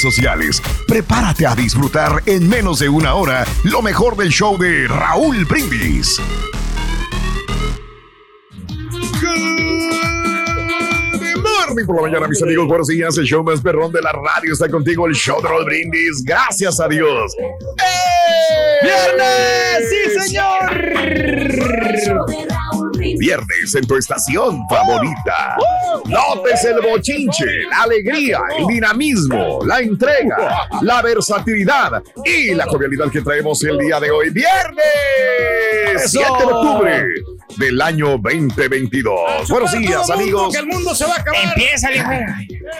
sociales. Prepárate a disfrutar en menos de una hora lo mejor del show de Raúl Brindis. Morning por la mañana, mis amigos. Buenos días. El show más perrón de la radio está contigo. El show de Raúl Brindis. Gracias a Dios. ¡Eh! ¡Viernes! ¡Sí, señor! Viernes en tu estación favorita. Notes el bochinche, la alegría, el dinamismo, la entrega, la versatilidad y la jovialidad que traemos el día de hoy. Viernes 7 de octubre del año 2022. Buenos días, amigos. Que el mundo se va a acabar. Empieza,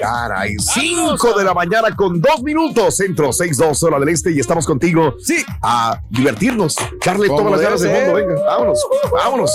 Caray, 5 de la mañana con 2 minutos, centro 6-2 hora del este y estamos contigo. Sí. A divertirnos. Darle Como todas las ganas del mundo. Venga, vámonos, vámonos,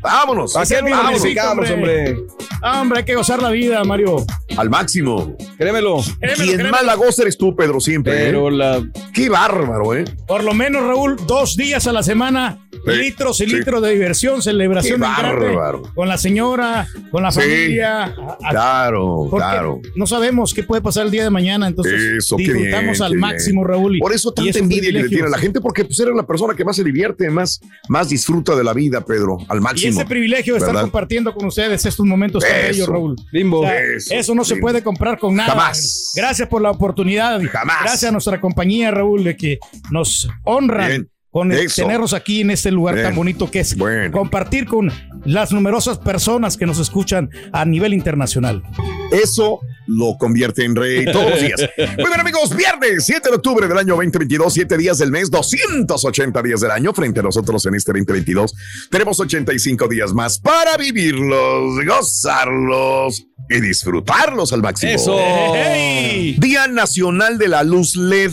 vámonos. Así es, vámonos. hombre. Ah, hombre, hay que gozar la vida, Mario. Al máximo. Créemelo. Quien más la goza eres tú, Pedro, siempre. Pero ¿eh? la. Qué bárbaro, ¿eh? Por lo menos, Raúl, dos días a la semana, litros y sí. litros de diversión, celebración Qué bárbaro. con la señora, con la Sí. familia. a- a- Claro, porque claro. No sabemos qué puede pasar el día de mañana, entonces Eso, disfrutamos bien, al máximo, bien. Raúl. y- Por eso y tanta envidia que le privilegio. tiene a la gente, porque pues eres la persona que más se divierte, más, más disfruta de la vida, Pedro, al Y máximo. ese privilegio de estar compartiendo con ustedes estos momentos tan Eso. bellos, Raúl. Bimbo. O sea, Eso, eso, no se puede comprar con nada. Jamás. Gracias por la oportunidad. Jamás. Gracias a nuestra compañía, Raúl, de que nos honran Bien. Con el tenernos aquí en este lugar Bien. tan bonito que es Bueno. compartir con las numerosas personas que nos escuchan a nivel internacional. Eso lo convierte en rey todos los días. Muy bien, amigos, viernes 7 de octubre del año 2022, 7 días del mes, 280 días del año. Frente a nosotros en este 2022, tenemos 85 días más para vivirlos, gozarlos y disfrutarlos al máximo. Eso. ¡Hey! Día Nacional de la Luz LED.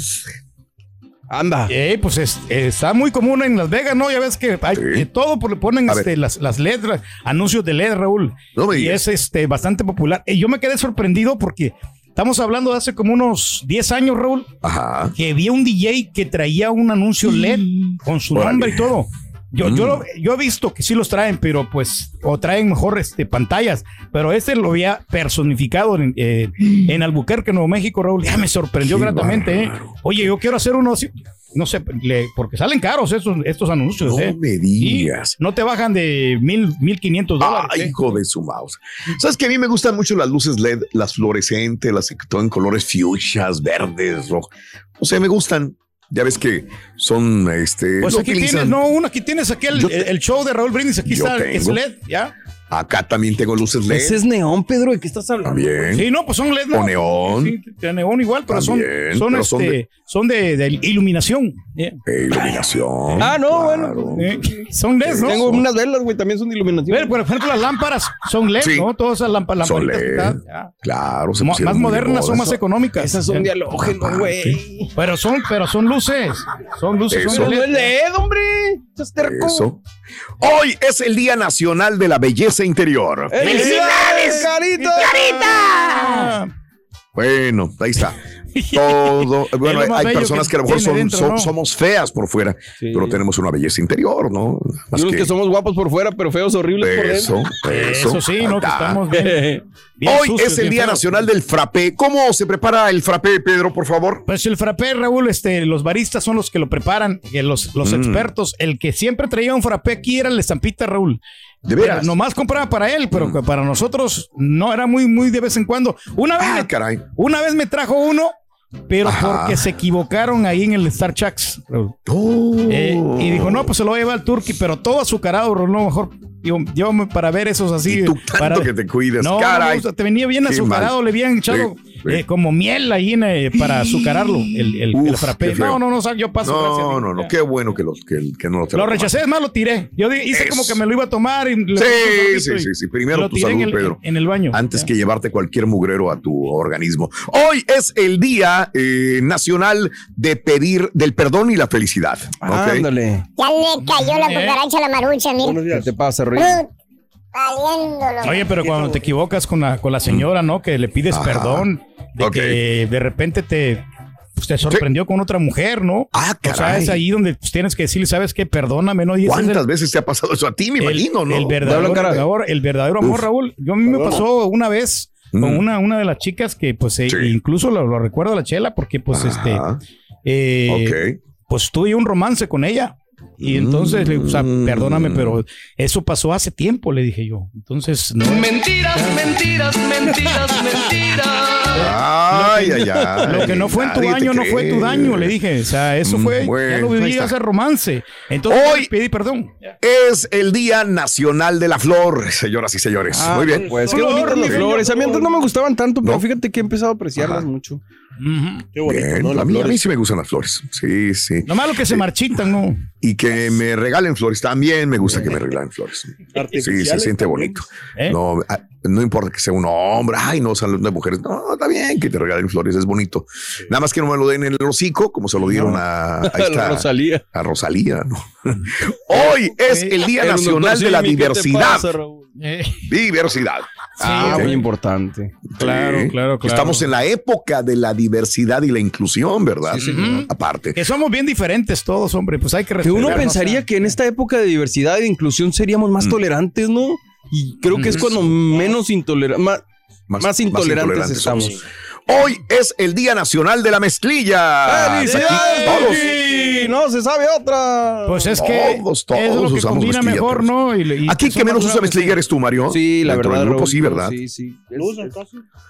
Anda. Eh, pues es- está muy común en Las Vegas, ¿no? Ya ves que hay Sí. de todo le ponen este, las, las letras, anuncios de LED, Raúl. No y es este bastante popular. Y yo me quedé sorprendido porque estamos hablando de hace como unos 10 años, Raúl, Ajá. que había un DJ que traía un anuncio LED con su Órale. nombre y todo. Yo, Mm. yo, lo- yo he visto que sí los traen, pero pues, o traen mejor este, pantallas, pero este lo había personificado en, eh, en Albuquerque, Nuevo México, Raúl. Ya me sorprendió Qué gratamente, ¿eh? Oye, yo quiero hacer uno así. No sé, le- porque salen caros estos, estos anuncios, No ¿eh? me Y digas. no te bajan de mil, mil quinientos dólares. Ay, ¿eh? hijo de su mouse. ¿Sabes que a mí me gustan mucho las luces LED, las fluorescentes, las que todo en colores fuchsias, verdes, rojos? O sea, me gustan. Ya ves que son, este, Pues aquí utilizan. tienes, no, uno, aquí tienes aquí el, show de Raúl Brindis, aquí está, es tengo. LED, ¿ya? Acá también tengo luces LED. Ese es neón, Pedro. ¿De qué estás hablando? También. Sí, no, pues son LED. O ¿no? neón. Sí, de neón igual, pero son, También, son, pero son este, de- son de, de iluminación. iluminación. Ah, no, claro. bueno. Eh, Son LED, ¿no? Tengo unas velas, güey, también son de iluminación. Ver, por ejemplo, las lámparas son LED, Sí. ¿no? Todas esas lámparas. Son LED. Claro, se más de modernas, son más económicas. Esas son de halógeno, güey. Pero son, pero son luces. Son luces, Eso. son Pero LED. LED, hombre. Estás terco. Eso. Hoy es el Día Nacional de la Belleza Interior. ¡Felicidades, Carita! Bueno, ahí está. todo. Bueno, hay, personas que que a lo mejor tiene son, dentro, son- ¿no? somos feas por fuera, Sí. pero tenemos una belleza interior, ¿no? Y Más unos que... somos guapos por fuera, pero feos horribles por eso, dentro. eso. Eso sí, ¿no? Que estamos bien. bien Hoy sucios, es el Día. Nacional del Frappé. ¿Cómo se prepara el frappé, Pedro, por favor? Pues el frappé, Raúl, este, los baristas son los que lo preparan, que los, los Mm. expertos. El que siempre traía un frappé aquí era el estampita, Raúl. De Era- veras. nomás compraba para él, pero para nosotros no era muy, muy de vez en cuando. Una vez, Ah, me, caray. una vez me trajo uno, pero Ajá. porque se equivocaron ahí en el Star Chucks. Oh. Eh, y dijo, no, pues se lo voy a llevar al Turkey, pero todo azucarado, no, mejor digo, llévame para ver esos así. Y tú tanto para- que te cuides, no, caray. no, te venía bien azucarado, mal. le habían echado Sí, sí. eh, como miel ahí en, eh, para azucararlo, el, el, frappé. No, no, no, yo paso. gracias, No, amigo. no, no, qué bueno que, los, que, que no te Lo tomas. rechacé, es más, lo tiré. Yo hice Eso. como que me lo iba a tomar y le Sí, sí, sí, sí. Primero lo tu tiré en salud, el, Pedro. En el baño. Antes Ya. que llevarte cualquier mugrero a tu organismo. Hoy es el Día eh, Nacional de Pedir del Perdón y la Felicidad. Ándale. Ya le cayó la cucaracha a la marucha, mira. ¿Qué te pasa, Valiéndolo. Oye, pero cuando te equivocas con la, con la señora, ¿no? Que le pides Ajá. perdón, de que de repente te, pues, te sorprendió con otra mujer, ¿no? Ah, O sea, caray. es ahí donde pues, tienes que decirle, ¿sabes qué? Perdóname, ¿no? Y es ¿Cuántas el- veces te ha pasado eso a ti, me el, imagino, no? el verdadero, amor, el verdadero amor, Uf. Raúl. Yo a mí me pasó una vez con Mm. una, una de las chicas que, pues, eh, Sí. incluso lo, lo recuerdo a la chela porque, pues, este, eh, Ok. pues tuve un romance con ella. Y entonces, le o sea, Mm. perdóname, pero eso pasó hace tiempo, le dije yo. Entonces, no. Mentiras, mentiras, mentiras, mentiras. Ay, ay, ay. Lo que no fue en tu daño no fue tu daño, le dije. O sea, eso Mm, fue, ya bueno, lo ahí viví ese romance. Entonces, Hoy- pedí perdón. Es el Día Nacional de la Flor, señoras y señores. Ah, Muy bien. Pues qué bonitas las flores. A mí antes no me gustaban tanto, pero No. fíjate que he empezado a apreciarlas Ajá. mucho. Qué bonito, Bien, ¿no? a, mí, a mí flores. sí me gustan las flores. Sí, sí. Lo que se marchitan, ¿no? Y que me regalen flores. También me gusta que me regalen flores. Sí, se siente también. bonito. ¿Eh? No, ah, no importa que sea un hombre. Ay, no, son las mujeres. No, está bien que te regalen flores. Es bonito. Nada más que no me lo den en el hocico, como se lo dieron a, a esta- Rosalía. a Rosalía. ¿no? Hoy es el Día Nacional de la Simi, ¿qué te diversidad. pasa? Eh, Diversidad. Ah, ok. muy importante. Claro, claro, claro. Estamos en la época de la diversidad y la inclusión, ¿verdad? Sí. Aparte. que somos bien diferentes todos, hombre. Pues hay que Que respetarnos. uno pensaría que en esta época de diversidad e inclusión seríamos Mm. más tolerantes, ¿no? Y creo que es cuando menos intolerantes, más, más intolerantes estamos. Hoy es el Día Nacional de la Mezclilla. Aquí todos. No, se sabe otra. Pues es que Todos, todos es lo que usamos combina mezclilla, mejor. ¿no? Y, y Aquí que menos usa mezclilla eres tú, Mario. Sí, la Dentro verdad. del grupo, Raúl, sí, ¿verdad? Sí, sí. Es- es-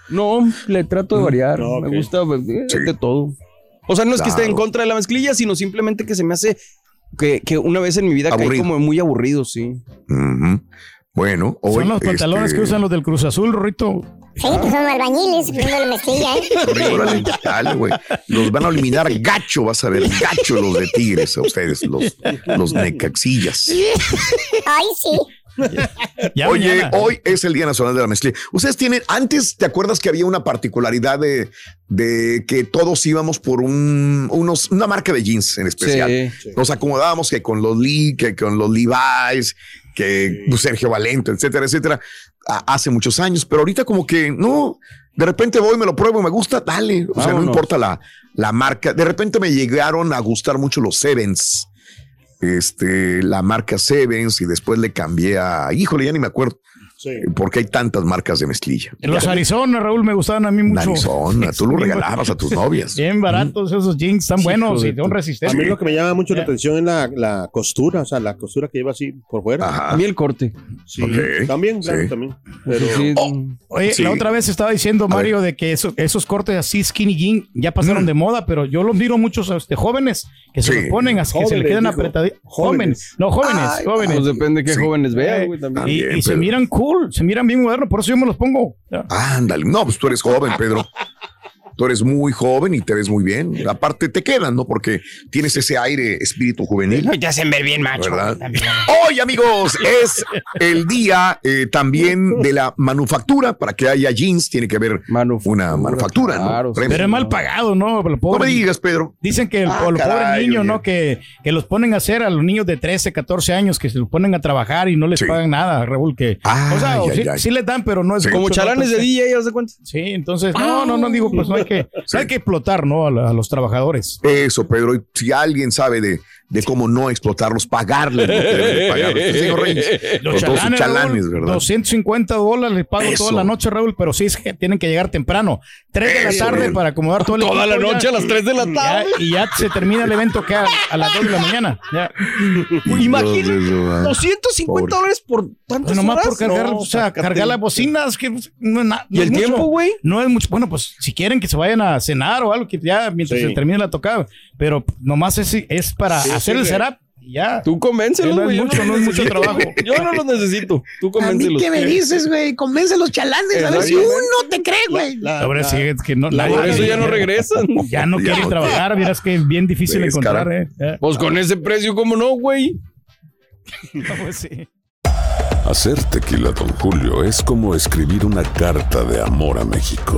No, le trato de variar. No, ok. Me gusta pues, eh, Sí. de todo. O sea, no es que esté en contra de la mezclilla, sino simplemente que se me hace que, que una vez en mi vida caí Aburrido. como muy aburrido, sí. Ujú. Bueno, hoy. Son los pantalones este, que usan los del Cruz Azul, Rito. Sí, pues son albañiles, poniendo la mezclilla, ¿eh? Órale, dale, güey. Los van a eliminar gacho, vas a ver, gacho los de Tigres, a ustedes, los, los necaxillas. Ay, sí. Ya Oye, mañana. hoy es el Día Nacional de la Mezclilla. Ustedes tienen, antes, ¿te acuerdas que había una particularidad de, de que todos íbamos por un, unos, una marca de jeans en especial? Sí. Nos acomodábamos que con los Lee, que con los Levi's, que pues, Sergio Valento, etcétera, etcétera, a- hace muchos años, pero ahorita como que no, de repente voy, me lo pruebo, me gusta, dale, o sea, no importa la, la marca, de repente me llegaron a gustar mucho los Sevens, este, la marca Sevens y después le cambié a, híjole, ya ni me acuerdo, Sí. porque hay tantas marcas de mezclilla. Los Arizona, Raúl, me gustaban a mí mucho. Arizona, tú lo regalabas a tus novias. Bien baratos esos jeans, están buenos de y son A mí resistentes. lo que me llama mucho la Ya. atención es la, la costura, o sea, la costura que lleva así por fuera. A Ajá. mí el corte. Sí, Ok. también, claro, Sí. también. Pero Sí, Oye, Sí. la otra vez estaba diciendo A Mario de que eso- esos cortes así skinny jean ya pasaron de moda, pero yo los miro muchos este, jóvenes que se Sí. los ponen así que se le quedan dijo. apretados. Jóvenes. Jóvenes. No, jóvenes, Ay, jóvenes. Pues depende de qué Sí. jóvenes vean, güey, también. y se miran cool, se miran bien modernos, por eso yo me los pongo. Ándale, no, pues tú eres joven, Pedro. Tú eres muy joven y te ves muy bien. Aparte te quedan, ¿no? Porque tienes ese aire espíritu juvenil. Ya hacen ver bien macho. ¿verdad? Hoy, amigos, es el día eh, también de la manufactura. Para que haya jeans, tiene que haber Manufactura, una manufactura, ¿no? claro. Pero es mal pagado, ¿no? Lo No me digas, Pedro. Dicen que el, Ah, los caray, pobres niños, oye. ¿no? Que, que los ponen a hacer a los niños de 13, 14 años, que se los ponen a trabajar y no les Sí. pagan nada, Raúl. Que, o sea, ay, sí, ay. sí les dan, pero no es Sí. Como ¿no? chalanes de DJ, ¿ya se cuenta? Sí, entonces, no, no, no digo, pues no hay que, hay que explotar, ¿no? A, la- a los trabajadores. Eso, Pedro. Y si alguien sabe de, de cómo no explotarlos, pagarles lo que deben de pagarles. Señor Reyes, Los con todos sus chalanes, chalanes, Raúl, ¿verdad? 250 dólares les pago Eso. toda la noche, Raúl, pero sí es que tienen que llegar temprano. 3 de la tarde para acomodar todo el Toda la equipo ya. noche a las 3 de la Ya, tarde. y ya se termina el evento que a, a las 2 de la mañana. Ya. Imagínate, Entonces, ah, 250 Pobre. dólares por tantas Pues nomás horas. por cargar, No, o sea, cargar las bocinas, que no no ¿Y es el mucho. tiempo, güey? No es mucho. Bueno, pues si quieren que se vayan a cenar o algo, que ya mientras Sí. se termine la tocada. Pero nomás es, es para Sí, hacer el sí, setup y ya. Tú convéncelos, No güey. yo mucho, no es mucho necesito. trabajo. Yo no los necesito. Tú A mí convéncelos. qué me dices, güey. Convence a los chalanes. A ver si uno te cree, güey. La- Ahora la- sí, es que no, la- Por eso ya no regresan. Ya no quieren no trabajar, miras que es bien difícil Pues, encontrar, cara. eh. Ya. Pues con ese precio, ¿cómo no, güey? No, pues sí. Hacer tequila, Don Julio, es como escribir una carta de amor a México.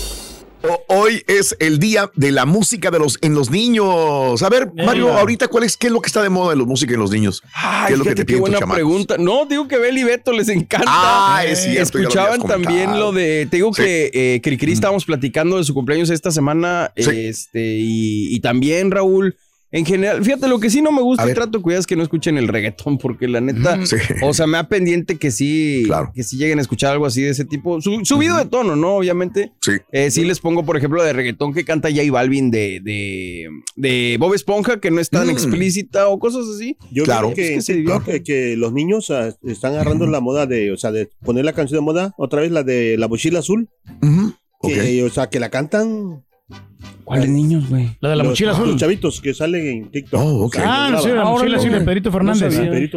Hoy es el día de la música de los en los niños. A ver, Mario, Venga. ahorita cuál es qué es lo que está de moda en la música en los niños? Ay, ¿Qué es lo que te piden buena pregunta. No, digo que Beli y Beto les encanta. Ah, Eh, es cierto, ya lo Escuchaban también lo de. Te digo Sí. que eh, Cricri estábamos platicando de su cumpleaños esta semana. Sí. Este, y, y también, Raúl. En general, fíjate, lo que sí no me gusta y ver. trato de cuidar es que no escuchen el reggaetón, porque la neta, Sí. o sea, me da pendiente que sí, Claro. que sí lleguen a escuchar algo así de ese tipo. Su- subido de tono, ¿no? Obviamente. Sí. Eh, sí les pongo, por ejemplo, de reggaetón que canta J Balvin de, de, de Bob Esponja, que no es tan Mm. explícita o cosas así. Yo Claro. creo que, Es los niños ah, están agarrando la moda de, o sea, de poner la canción de moda, otra vez la de la mochila azul, que, o sea, que la cantan ¿Cuáles niños, güey? La de la los, mochila azul. los chavitos que salen en TikTok. Oh, ok. O sea, Ah, los sí, la graban. mochila Ahora sí, no. de Perito Fernández.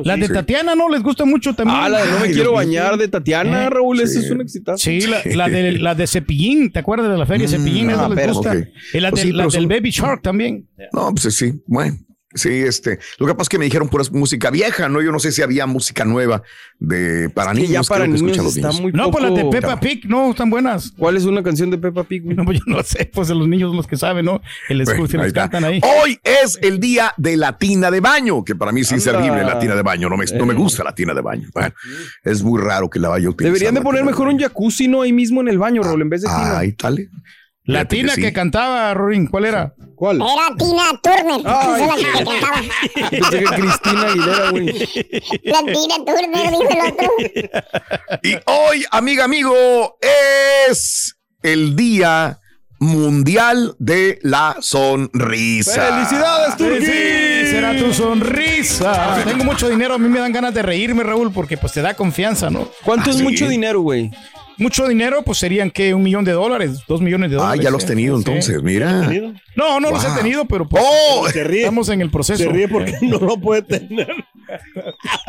La sí, de sí. Tatiana no les gusta mucho también. Ah, la de No me Ay, quiero bañar de Tatiana, Eh, Raúl, ese es un exitazo. Sí, la, la de, la de Cepillín, ¿te acuerdas de la feria Mm, Cepillín? Esa ah, les pero- gusta. ok. Y la, Pues de- sí, la del son- Baby Shark también. No, pues sí, bueno. Sí, este, lo que pasa es que me dijeron pura música vieja, ¿no? Yo no sé si había música nueva de para Que niños. ya para que niños escuchan los está niños. muy No, poco. pues las de Peppa Pig, no, están buenas. ¿Cuál es una canción de Peppa Pig? No, pues yo no sé, pues los niños son los que saben, ¿no? El Bueno, escuchan, ahí cantan ahí. Hoy es el día de la tina de baño, que para mí es Anda. terrible la tina de baño. No me, no me gusta la tina de baño. Bueno, es muy raro que la vaya a utilizar. Deberían de poner mejor un jacuzzi, ¿no? Ahí mismo en el baño, Raúl, en vez de Ah, tina. ahí tal. La tina sí. que cantaba, Rorín, ¿cuál era? ¿Cuál? Era Tina Turner. Ay, Esa es la que cantaba. Pensé Cristina Aguilera, güey. La Tina Turner, dijo el otro. Y hoy, amiga, amigo, es el día mundial de la sonrisa. ¡Felicidades, Turquí! Sí, será tu sonrisa. Tengo mucho dinero, a mí me dan ganas de reírme, Raúl, porque pues te da confianza, ¿no? ¿Cuánto Ah, es sí. mucho dinero, güey? Mucho dinero, pues serían que un millón de dólares, dos millones de Ah, dólares. ya lo has ¿eh? tenido Sí. entonces, mira. ¿Tenido? No, no los he tenido, pero pues Oh, Se ríe. estamos en el proceso. Se ríe porque no lo puede tener.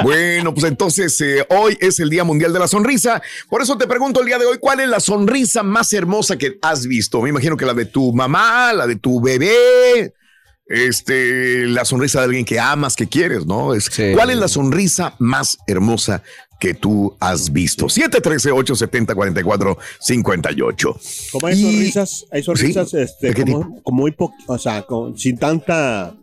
Bueno, pues entonces eh, hoy es el Día Mundial de la Sonrisa. Por eso te pregunto el día de hoy, ¿cuál es la sonrisa más hermosa que has visto? Me imagino que la de tu mamá, la de tu bebé, este, la sonrisa de alguien que amas, que quieres, ¿no? Es, Sí. ¿Cuál es la sonrisa más hermosa que tú has visto? 713-870-4458. Como hay Y- sonrisas, hay sonrisas Sí. este, ¿De qué como, como muy po- o sea, con- sin tanta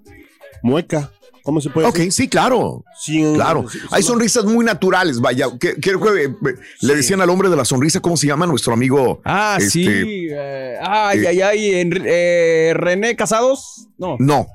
mueca. ¿Cómo se puede Ok, decir? sí, claro. Sin- Claro, hay sonrisas muy naturales, vaya. que- Creo que eh, le decían al hombre de la sonrisa, ¿cómo se llama nuestro amigo? Ah, Este, sí. eh, ay, eh, ay, ay. en- eh, René Casados. No. No,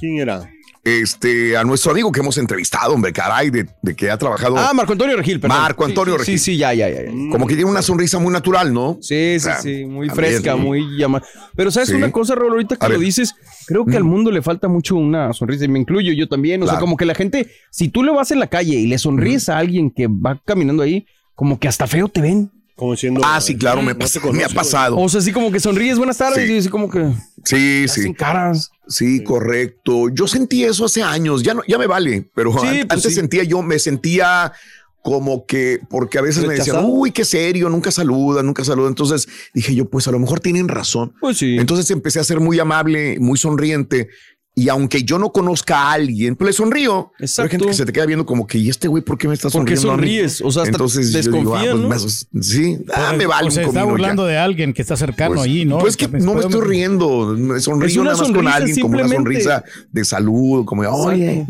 ¿Quién era? Este, a nuestro amigo que hemos entrevistado, hombre, caray, de, de que ha trabajado. Ah, Marco Antonio Regil, perdón. Marco Antonio Sí, Regil. Sí, sí, ya, ya, ya. Como que tiene una sonrisa muy natural, ¿no? Sí, sí, Ah, sí, muy fresca, sí. muy llamada. Pero ¿sabes Sí. una cosa, Raúl? Ahorita que A lo ver. dices, creo que al mundo le falta mucho una sonrisa y me incluyo yo también. O sea, como que la gente, si tú le vas en la calle y le sonríes a alguien que va caminando ahí, como que hasta feo te ven. Como diciendo. Ah, sí, claro, me, no te pas- conozco, me ha pasado. O sea, así como que sonríes, buenas tardes, Sí. y así como que Sí, hacen sí. caras. Sí, correcto. Yo sentí eso hace años, ya no, ya me vale, pero Sí, an- pues antes sí. sentía yo, me sentía como que, porque a veces me decían, uy, qué serio, nunca saluda, nunca saluda. Entonces dije yo, pues a lo mejor tienen razón. Pues sí. Entonces empecé a ser muy amable, muy sonriente. Y aunque yo no conozca a alguien, pues le sonrío. Pero hay gente Exacto. que se te queda viendo como que, ¿y este güey por qué me está ¿Por qué sonriendo? a mí?" sonríes? O sea, hasta Entonces yo digo, ah, pues, ¿no? me- sí, ah, me vale o se un está burlando ya. de alguien que está cercano Pues, allí, ¿no? Pues que Pues, no me estoy riendo, me sonrío Es una nada más con alguien, como una sonrisa de salud, como oye.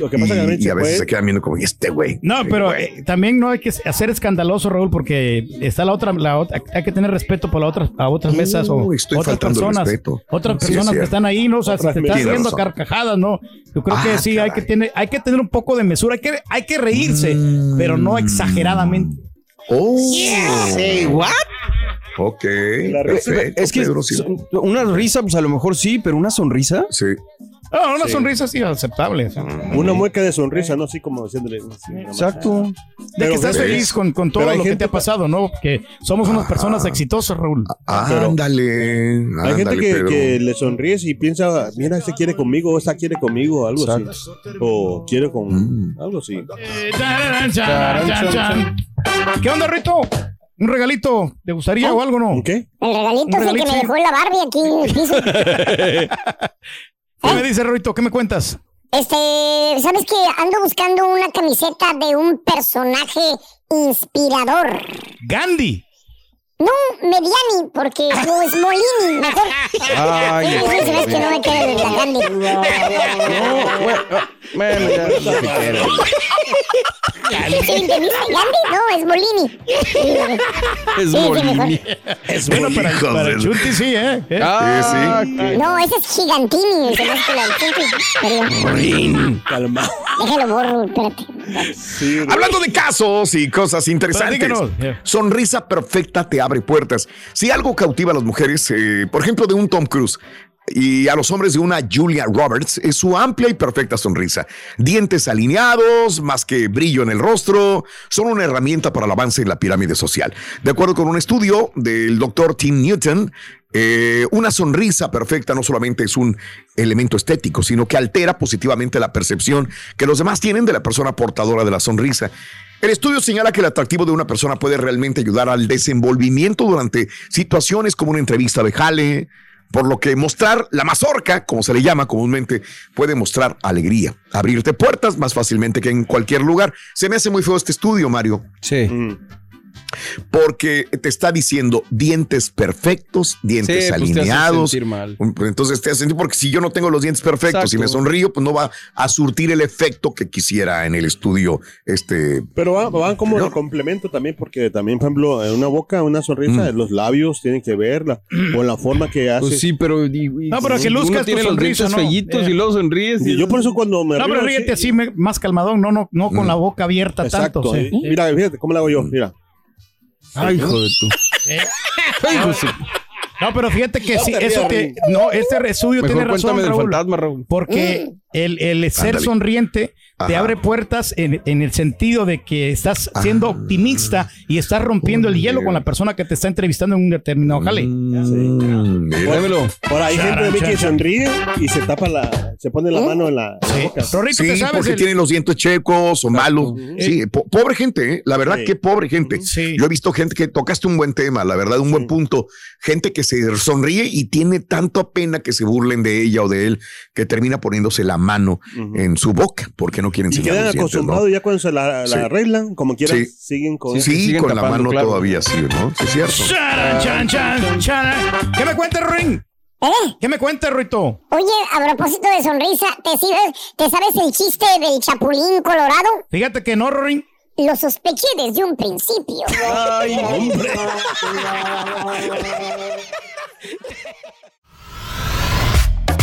Lo que pasa Y, es que y a veces puede- se quedan viendo como, ¿y este güey? No, pero eh, también no hay que hacer escandaloso, Raúl, porque está la otra, la otra, hay que tener respeto por las otras, a otras mesas o estoy otras personas, respeto. otras Sí, es personas que están ahí, ¿no? O sea, si te riendo a carcajadas, ¿no? Yo creo que Ah, sí, hay que tener, hay que tener un poco de mesura, hay que, hay que reírse, pero no exageradamente. Oh, Say what? ok. La risa- perfecto, Es que Pedro, sí. una risa, pues a lo mejor sí, pero una sonrisa. Sí. No, una sonrisa sí aceptable. Una mueca de sonrisa, ¿no? Así como diciéndole. sí. Exacto. De Pero que estás feliz con, con todo lo que te ha pasado, ¿no? Que somos unas personas exitosas, Raúl. Pero- Ándale. Hay gente que, le sonríes y piensa, mira, este quiere conmigo, o esta quiere conmigo, algo así. O quiere con Mm. algo así. Eh. ¿Qué onda, Rito? ¿Un regalito? ¿Te gustaría o algo, no? ¿Qué? El regalito es el que me dejó la Barbie aquí en el piso. ¿Qué me dice, Rito? ¿Qué me cuentas? Este, ¿sabes que Ando buscando una camiseta de un personaje inspirador. Gandhi. No, Mediani, porque no es Molini, mejor. Ay, que no me queda la Gandhi. No, bueno, bueno, ya, que. ¿Sí no, es Molini. Es Sí, sí, Molini. Es bueno para, para el Chunti, sí, ¿eh? ¿Eh? Ah, que- No, ese es Gigantini, me hace la Perdón, Calma. déjalo borro, espérate. Sí, Hablando de casos y cosas interesantes. Sonrisa perfecta te abre puertas. Si algo cautiva a las mujeres, eh, por ejemplo, de un Tom Cruise y a los hombres de una Julia Roberts, es su amplia y perfecta sonrisa. Dientes alineados, más que brillo en el rostro, son una herramienta para el avance en la pirámide social. De acuerdo con un estudio del doctor Tim Newton, eh, una sonrisa perfecta no solamente es un elemento estético, sino que altera positivamente la percepción que los demás tienen de la persona portadora de la sonrisa. El estudio señala que el atractivo de una persona puede realmente ayudar al desenvolvimiento durante situaciones como una entrevista de jale, por lo que mostrar la mazorca, como se le llama comúnmente, puede mostrar alegría, abrirte puertas más fácilmente que en cualquier lugar. Se me hace muy feo este estudio, Mario, Sí. Mm. Porque te está diciendo dientes perfectos, dientes Sí, pues te hace alineados. sentir mal. Pues Entonces te hace sentir, porque si yo no tengo los dientes perfectos y me Exacto. sonrío, pues no va a surtir el efecto que quisiera en el estudio. Este, Pero van, van como de complemento también, porque también, por ejemplo, en una boca, una sonrisa, los labios tienen que verla, o la forma que hace. Pues sí, pero. y- y- No, pero que luzcas tu tiene los sonrisa, dientes ¿no? Eh. y luego sonríes. Y yo por eso cuando me No, río, pero ríete sí- así, me- más calmadón, no, no, no con la boca abierta Exacto. tanto. sí. Mira, fíjate cómo la hago yo, mira. Ay, hijo de su- No, pero fíjate que sí, eso te, no, este estudio tiene razón, cuéntame del Raúl, fantasma, Raúl. porque el, el ser Ándale. Te abre puertas en, en el sentido de que estás siendo optimista y estás rompiendo el hielo con la persona que te está entrevistando en un determinado jale. mm. Ahora hay gente de mí que sonríe y se tapa la, se pone la mano en la Sí. boca. Rorrito, Sí, ¿te sabes porque el- tienen los dientes checos o malos. Sí, po- pobre gente, ¿eh? la verdad Sí. que pobre gente. Sí. Yo he visto gente que tocaste un buen tema, la verdad, un buen punto. Gente que se sonríe y tiene tanta pena que se burlen de ella o de él que termina poniéndose la mano en su boca porque no quieren Y enseñar quedan dientes, ¿no? acostumbrados ya cuando se la, la Sí. arreglan, como quieran, Sí. siguen con Sí, siguen con la mano claro. todavía así, ¿no? Sí, es cierto. Charan, chan, chan, charan. ¿Qué me cuentas, Ring? ¿Eh? ¿Qué me cuentas, Ruito? Oye, a propósito de sonrisa, ¿te, sabes- ¿te sabes el chiste del chapulín colorado? Fíjate que no, Ring. Lo sospeché desde un principio. Ay, hombre.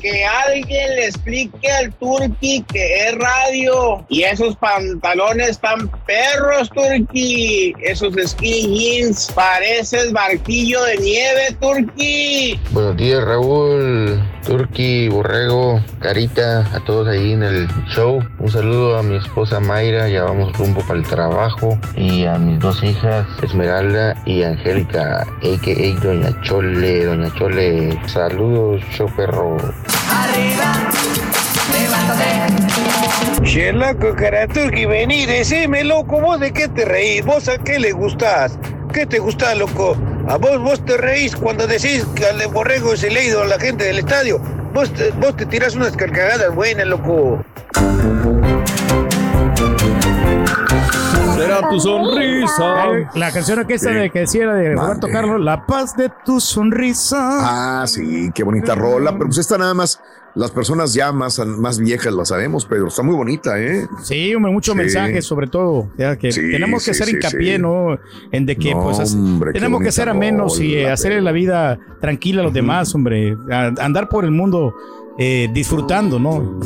Que alguien le explique al Turqui que es radio. Y esos pantalones tan perros, Turqui. Esos skinny jeans. Pareces barquillo de nieve, Turqui. Buenos días, Raúl, Turki, Borrego, Carita, a todos ahí en el show. Un saludo a mi esposa Mayra, ya vamos rumbo para el trabajo. Y a mis dos hijas, Esmeralda y Angélica, a.k.a. Doña Chole, Doña Chole. Saludos, show perro. Che, loco, cara, Turki, vení, decime, loco, vos de qué te reís, vos a qué le gustás, qué te gusta, loco. A vos, vos te reís cuando decís que al borrego se le ido a la gente del estadio. Vos te, vos te tirás unas carcagadas buenas, loco. Será tu sonrisa. La canción que esa de que decía de Roberto Carlos, La paz de tu sonrisa. Ah, sí, qué bonita rola. Pero pues esta nada más, las personas ya más, más viejas la sabemos, pero está muy bonita, ¿eh? Sí, hombre, muchos Sí. mensajes, sobre todo. ya que Sí, tenemos que sí, hacer hincapié, sí. ¿no? En de que, No, pues, hombre, tenemos que ser a menos y eh, hacerle la vida tranquila a los demás, hombre. A- andar por el mundo eh, disfrutando, ¿no?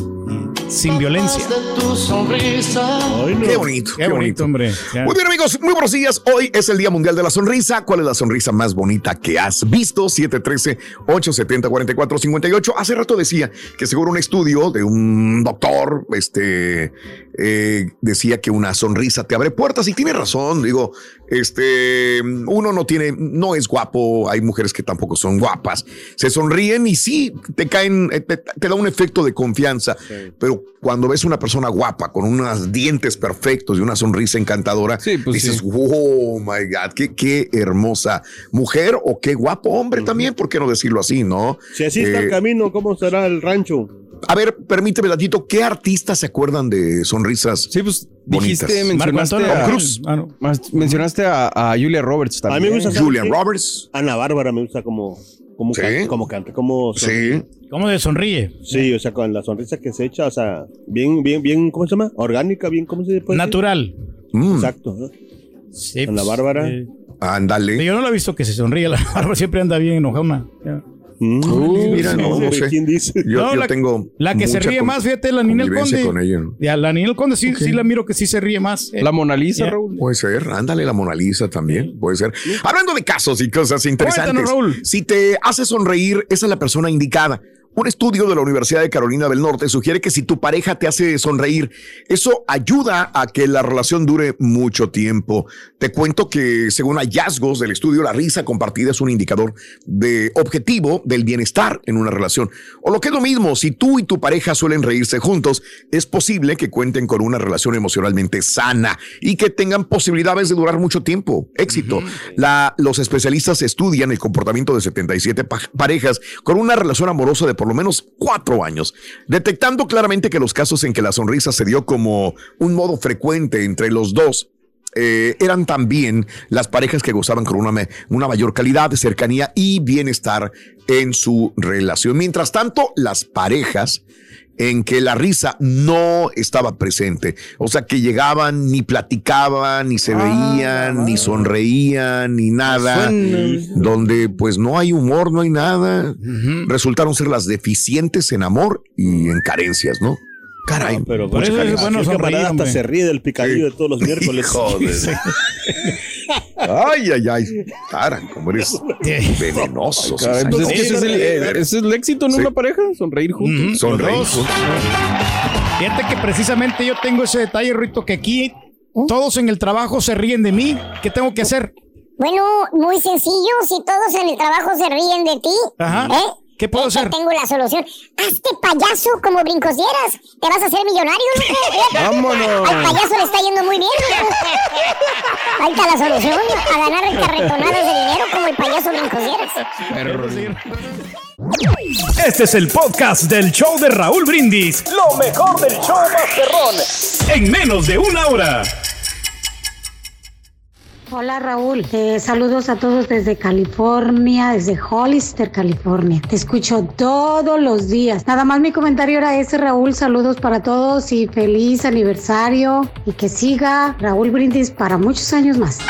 Sin violencia. tu sonrisa. Qué bonito, Qué bonito, hombre. Ya. Muy bien, amigos, muy buenos días. Hoy es el Día Mundial de la Sonrisa. ¿Cuál es la sonrisa más bonita que has visto? 713-870-4458. Hace rato decía que según un estudio de un doctor, este, eh, decía que una sonrisa te abre puertas y tiene razón. Digo, este, uno no tiene, no es guapo. Hay mujeres que tampoco son guapas. Se sonríen y sí, te caen, eh, te, te da un efecto de confianza. Pero cuando ves una persona guapa con unos dientes perfectos y una sonrisa encantadora, dices, oh my God, qué, qué hermosa mujer o qué guapo hombre también, ¿por qué no decirlo así, no? Si así está Eh, el camino, ¿cómo será el rancho? a ver, permíteme, Latito, ¿qué artistas se acuerdan de sonrisas? Sí, pues bonitas? dijiste, mencionaste a, Cruise. Mas- mencionaste a, a Julia Roberts A también. mí me gusta ¿sabes Julia? Roberts. Ana Bárbara me gusta como, como, canta, como canta, como Sí. ¿Cómo de sonríe? Sí, o sea, con la sonrisa que se echa, o sea, bien, bien, bien, ¿cómo se llama? Orgánica, bien, ¿cómo se puede decir? Natural. Mm. Exacto. ¿no? Sí, Ana pues, Bárbara. eh, Ándale. yo no la he visto que se sonríe. La Bárbara siempre anda bien enojada. Ya. Uh, mira, no, no sé. ¿Quién dice? Yo, No, yo la- tengo. La que se ríe más, fíjate, la Ninel Conde. con ella, ¿no? Ya, la Ninel Conde sí, sí la miro que sí se ríe más. eh. La Mona Lisa. Raúl. Puede ser, ándale, la Mona Lisa también, puede ser. Hablando de casos y cosas interesantes, Cuéntanos, Raúl. si te hace sonreír, esa es la persona indicada. Un estudio de la Universidad de Carolina del Norte sugiere que si tu pareja te hace sonreír, eso ayuda a que la relación dure mucho tiempo. Te cuento que según hallazgos del estudio, la risa compartida es un indicador de objetivo del bienestar en una relación. O lo que es lo mismo, si tú y tu pareja suelen reírse juntos, es posible que cuenten con una relación emocionalmente sana y que tengan posibilidades de durar mucho tiempo. Éxito. La, los especialistas estudian el comportamiento de 77 pa- parejas con una relación amorosa de por lo menos cuatro años, detectando claramente que los casos en que la sonrisa se dio como un modo frecuente entre los dos eh, eran también las parejas que gozaban con una, una mayor calidad de cercanía y bienestar en su relación. Mientras tanto, las parejas en que la risa no estaba presente, o sea que llegaban, ni platicaban, ni se veían, ni sonreían, ni nada, donde pues no hay humor, no hay nada, resultaron ser las deficientes en amor y en carencias, ¿no? Caray, Pero Por eso es bueno hasta se ríe del picadillo de todos los miércoles. Hijo de- Ay, ay, ay. Cara, como eres venenoso. Caray, es que ese es el, eh, ese es el éxito en Sí. una pareja, sonreír juntos. Ujú, Sonreír. dos. Fíjate que precisamente yo tengo ese detalle, Rito, que aquí todos en el trabajo se ríen de mí. ¿Qué tengo que hacer? Bueno, muy sencillo. Si todos en el trabajo se ríen de ti, Ajá. ¿eh? ¿Qué puedo Yo hacer? tengo la solución. Hazte payaso como brincosieras. Te vas a hacer millonario, loco. ¡Vámonos! Al payaso le está yendo muy bien. loco. Ahí está la solución. A ganar carretonadas de dinero como el payaso brincosieras. Este es el podcast del show de Raúl Brindis. Lo mejor del show Masterrón. En menos de una hora. Hola Raúl, Eh, saludos a todos desde California, desde Hollister, California. Te escucho todos los días. Nada más mi comentario era ese Raúl, saludos para todos y feliz aniversario y que siga Raúl Brindis para muchos años más.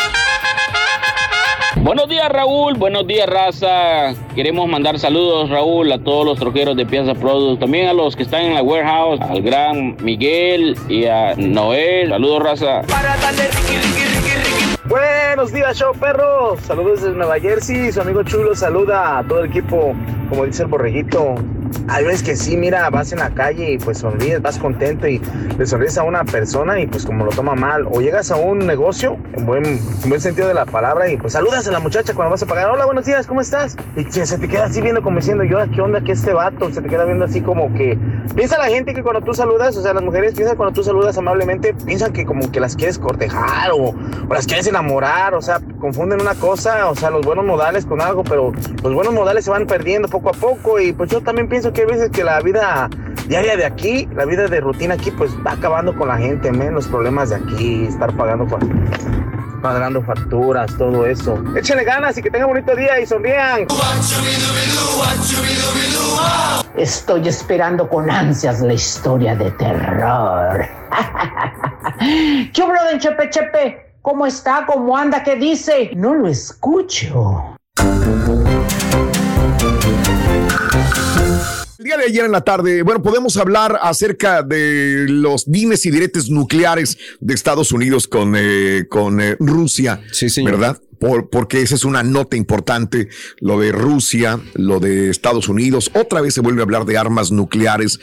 Buenos días Raúl, buenos días raza. Queremos mandar saludos Raúl a todos los troqueros de Piazza Product, también a los que están en la warehouse, al gran Miguel y a Noel. Saludos raza. Buenos días, show perro. Saludos desde Nueva Jersey. Su amigo Chulo saluda a todo el equipo, como dice el borreguito. Hay veces que sí, mira, vas en la calle y pues sonríes, vas contento y le sonríes a una persona y pues como lo toma mal. O llegas a un negocio, en buen, en buen sentido de la palabra, y pues saludas a la muchacha cuando vas a pagar. Hola, buenos días, ¿cómo estás? Y se te queda así viendo como diciendo, yo, ¿qué onda que este vato? Se te queda viendo así como que... Piensa la gente que cuando tú saludas, o sea, las mujeres piensan cuando tú saludas amablemente, piensan que como que las quieres cortejar o, o las quieres enamorar, o sea, confunden una cosa, o sea, los buenos modales con algo, pero los buenos modales se van perdiendo poco a poco y pues yo también pienso que hay veces que la vida diaria de aquí, la vida de rutina aquí, pues va acabando con la gente, men, los problemas de aquí, estar pagando pagando facturas, todo eso. Échenle ganas y que tengan bonito día y sonrían. Estoy esperando con ansias la historia de terror. ¿Qué de Chepe Chepe? ¿Cómo está? ¿Cómo anda? ¿Qué dice? No lo escucho. El día de ayer en la tarde, bueno, podemos hablar acerca de los dimes y diretes nucleares de Estados Unidos con, eh, con eh, Rusia, ¿verdad? Por- porque esa es una nota importante, lo de Rusia, lo de Estados Unidos. Otra vez se vuelve a hablar de armas nucleares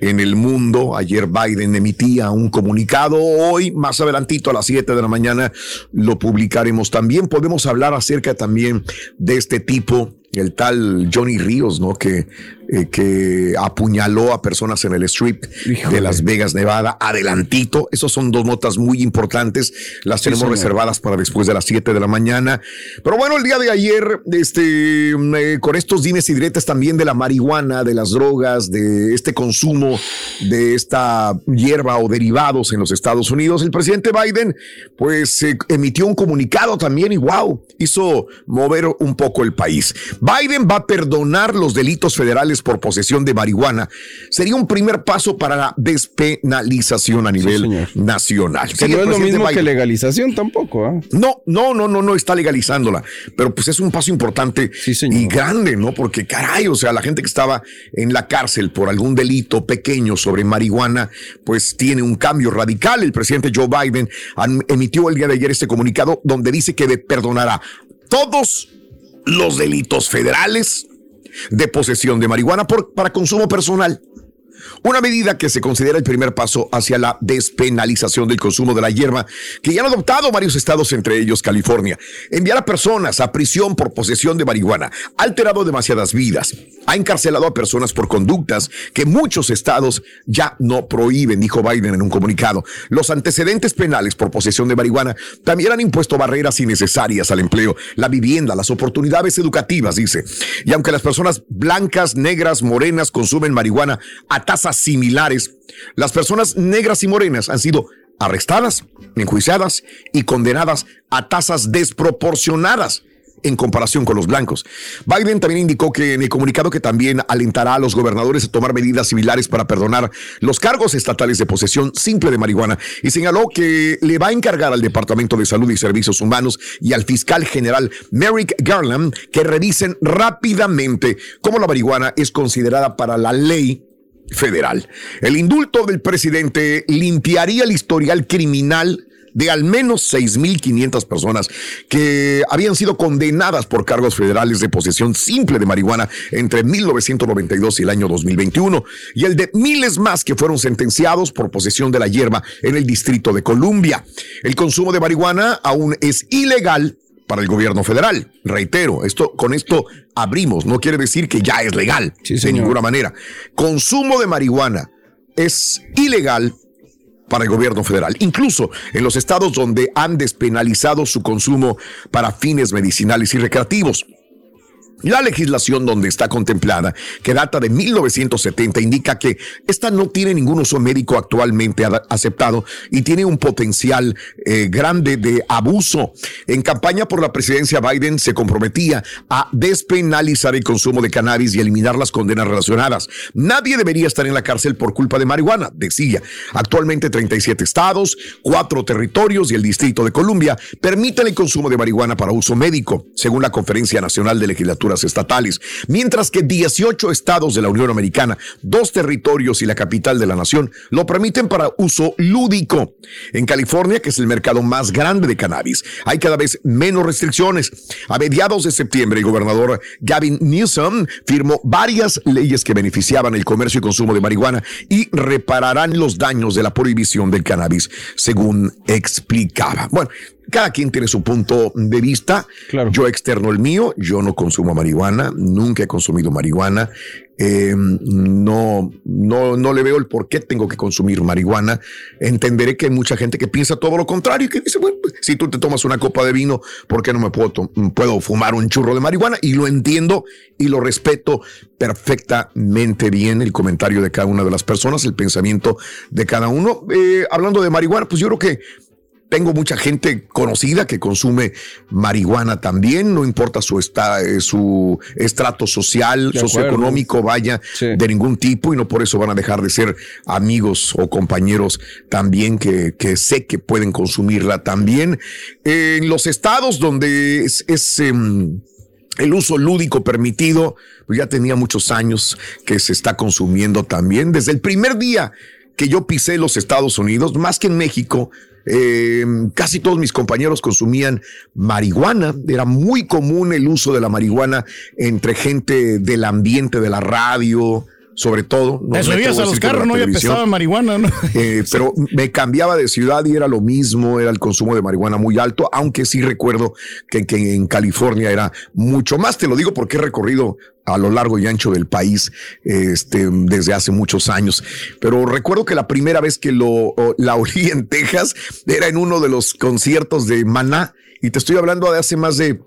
en el mundo. Ayer Biden emitía un comunicado. Hoy, más adelantito, a las 7 de la mañana, lo publicaremos. También podemos hablar acerca también de este tipo el tal Johnny Ríos, ¿no? Que, eh, que apuñaló a personas en el strip de Las Vegas, Nevada, adelantito. Esos son dos notas muy importantes. Las Sí, tenemos señor. reservadas para después de las 7 de la mañana. Pero bueno, el día de ayer, este, eh, con estos dimes y diretes también de la marihuana, de las drogas, de este consumo de esta hierba o derivados en los Estados Unidos, el presidente Biden, pues eh, emitió un comunicado también y wow, hizo mover un poco el país. Biden va a perdonar los delitos federales por posesión de marihuana. Sería un primer paso para la despenalización a nivel nacional. Que Sigue no es lo mismo que legalización tampoco, ¿ah? No, no, no, no, no está legalizándola, pero pues es un paso importante y grande, ¿no? Porque caray, o sea, la gente que estaba en la cárcel por algún delito pequeño sobre marihuana, pues tiene un cambio radical. El presidente Joe Biden emitió el día de ayer este comunicado donde dice que perdonará todos los delitos federales de posesión de marihuana por, para consumo personal. Una medida que se considera el primer paso hacia la despenalización del consumo de la hierba, que ya han adoptado varios estados, entre ellos California. Enviar a personas a prisión por posesión de marihuana ha alterado demasiadas vidas. Ha encarcelado a personas por conductas que muchos estados ya no prohíben, dijo Biden en un comunicado. Los antecedentes penales por posesión de marihuana también han impuesto barreras innecesarias al empleo, la vivienda, las oportunidades educativas, dice. Y aunque las personas blancas, negras, morenas consumen marihuana a similares, las personas negras y morenas han sido arrestadas, enjuiciadas y condenadas a tasas desproporcionadas en comparación con los blancos. Biden también indicó que en el comunicado que también alentará a los gobernadores a tomar medidas similares para perdonar los cargos estatales de posesión simple de marihuana y señaló que le va a encargar al Departamento de Salud y Servicios Humanos y al fiscal general Merrick Garland que revisen rápidamente cómo la marihuana es considerada para la ley federal. El indulto del presidente limpiaría el historial criminal de al menos 6.500 personas que habían sido condenadas por cargos federales de posesión simple de marihuana entre 1992 y el año 2021, y el de miles más que fueron sentenciados por posesión de la hierba en el Distrito de Columbia. El consumo de marihuana aún es ilegal para el gobierno federal. Reitero, esto con esto abrimos, no quiere decir que ya es legal de ninguna manera. Consumo de marihuana es ilegal para el gobierno federal, incluso en los estados donde han despenalizado su consumo para fines medicinales y recreativos. La legislación donde está contemplada, que data de 1970, indica que esta no tiene ningún uso médico actualmente ad- aceptado y tiene un potencial eh, grande de abuso. En campaña por la presidencia, Biden se comprometía a despenalizar el consumo de cannabis y eliminar las condenas relacionadas. Nadie debería estar en la cárcel por culpa de marihuana, decía. Actualmente 37 estados, cuatro territorios y el Distrito de Columbia permiten el consumo de marihuana para uso médico, según la Conferencia Nacional de Estatales, mientras que 18 estados de la Unión Americana, dos territorios y la capital de la nación lo permiten para uso lúdico. En California, que es el mercado más grande de cannabis, hay cada vez menos restricciones. A mediados de septiembre, el gobernador Gavin Newsom firmó varias leyes que beneficiaban el comercio y consumo de marihuana y repararán los daños de la prohibición del cannabis, según explicaba. Bueno, cada quien tiene su punto de vista. Yo externo el mío, yo no consumo marihuana, nunca he consumido marihuana. Eh, no, no, no le veo el por qué tengo que consumir marihuana. Entenderé que hay mucha gente que piensa todo lo contrario y que dice, bueno, pues, si tú te tomas una copa de vino, ¿por qué no me puedo, puedo fumar un churro de marihuana? Y lo entiendo y lo respeto perfectamente bien el comentario de cada una de las personas, el pensamiento de cada uno. Eh, hablando de marihuana, pues yo creo que tengo mucha gente conocida que consume marihuana también, no importa su, esta- eh, su estrato social, De acuerdo. socioeconómico, vaya, de ningún tipo, y no por eso van a dejar de ser amigos o compañeros también que, que sé que pueden consumirla también. En los estados donde es, es, em, el uso lúdico permitido, pues ya tenía muchos años que se está consumiendo también. Desde el primer día que yo pisé los Estados Unidos, más que en México, eh, casi todos mis compañeros consumían marihuana. Era muy común el uso de la marihuana entre gente del ambiente de la radio, sobre todo. Te me subías atrevo a los carros, no, ya pesaba marihuana, ¿no? Eh, pero me cambiaba de ciudad y era lo mismo, era el consumo de marihuana muy alto, aunque sí recuerdo que, que en California era mucho más. Te lo digo porque he recorrido a lo largo y ancho del país este, desde hace muchos años. Pero recuerdo que la primera vez que lo, la olí en Texas era en uno de los conciertos de Maná y te estoy hablando de hace más de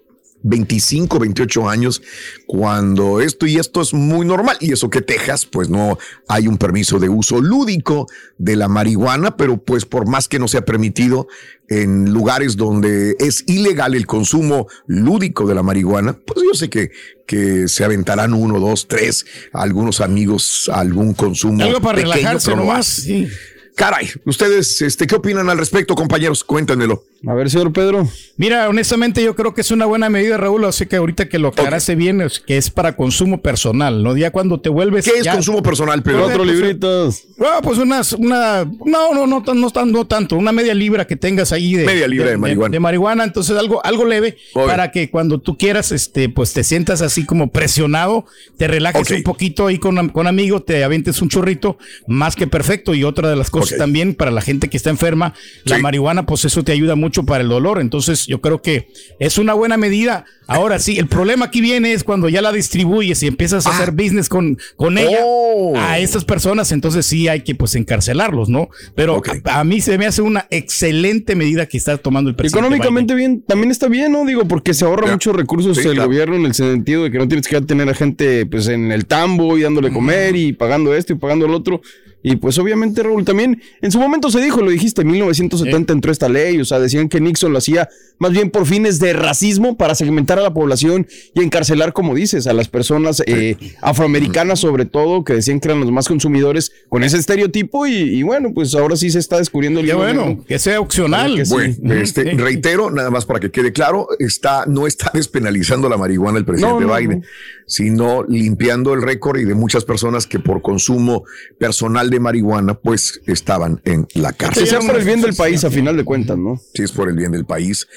25, 28 años, cuando esto y esto es muy normal. Y eso que Texas, pues no hay un permiso de uso lúdico de la marihuana, pero pues por más que no sea permitido en lugares donde es ilegal el consumo lúdico de la marihuana, pues yo sé que, que se aventarán uno, dos, tres, algunos amigos, algún consumo. Algo para pequeño, relajarse nomás, más. sí. Caray, ustedes, este, ¿qué opinan al respecto, compañeros? Cuéntenmelo. A ver, señor Pedro. Mira, honestamente yo creo que es una buena medida, Raúl, así que ahorita que lo aclaraste bien, es que es para consumo personal, ¿no? Ya cuando te vuelves... ¿Qué es ya- consumo personal, Pedro? Cuatro libritos. Ah, pues unas, una, no, no, no, tan- no, tan- no tanto, una media libra que tengas ahí de... Media libra de marihuana. De, marihuana, entonces algo, algo leve para que cuando tú quieras, este, pues te sientas así como presionado, te relajes un poquito ahí con, con amigos, te avientes un churrito, más que perfecto. Y otra de las cosas También para la gente que está enferma, la marihuana, pues eso te ayuda mucho para el dolor. Entonces yo creo que es una buena medida. Ahora sí, el problema aquí viene es cuando ya la distribuyes y empiezas a hacer business con, con ella Oh. a estas personas, entonces sí hay que pues encarcelarlos, ¿no? Pero a, a mí se me hace una excelente medida que está tomando el presidente. Económicamente bien, también está bien, ¿no? Digo, porque se ahorra muchos recursos Sí, el claro. gobierno en el sentido de que no tienes que tener a gente pues en el tambo y dándole comer y pagando esto y pagando el otro. Y pues obviamente, Raúl, también en su momento se dijo, lo dijiste, en 1970 entró esta ley, o sea, decían que Nixon lo hacía más bien por fines de racismo para segmentar a la población y encarcelar, como dices, a las personas eh, afroamericanas sobre todo, que decían que eran los más consumidores con ese estereotipo y, y bueno, pues ahora sí se está descubriendo el Qué bueno, que sea opcional. Que sí. Bueno, este, reitero, nada más para que quede claro, está, no está despenalizando la marihuana el presidente No, no, Biden, no. sino limpiando el récord y de muchas personas que por consumo personal de marihuana, pues estaban en la cárcel. sea por el bien del país, a final de cuentas, ¿no? Si es por el bien del país,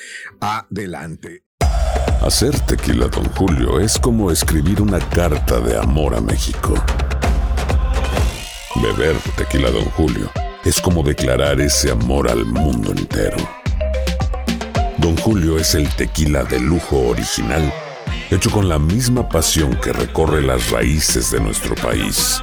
adelante. Hacer tequila, Don Julio, es como escribir una carta de amor a México. Beber tequila, Don Julio, es como declarar ese amor al mundo entero. Don Julio es el tequila de lujo original, hecho con la misma pasión que recorre las raíces de nuestro país.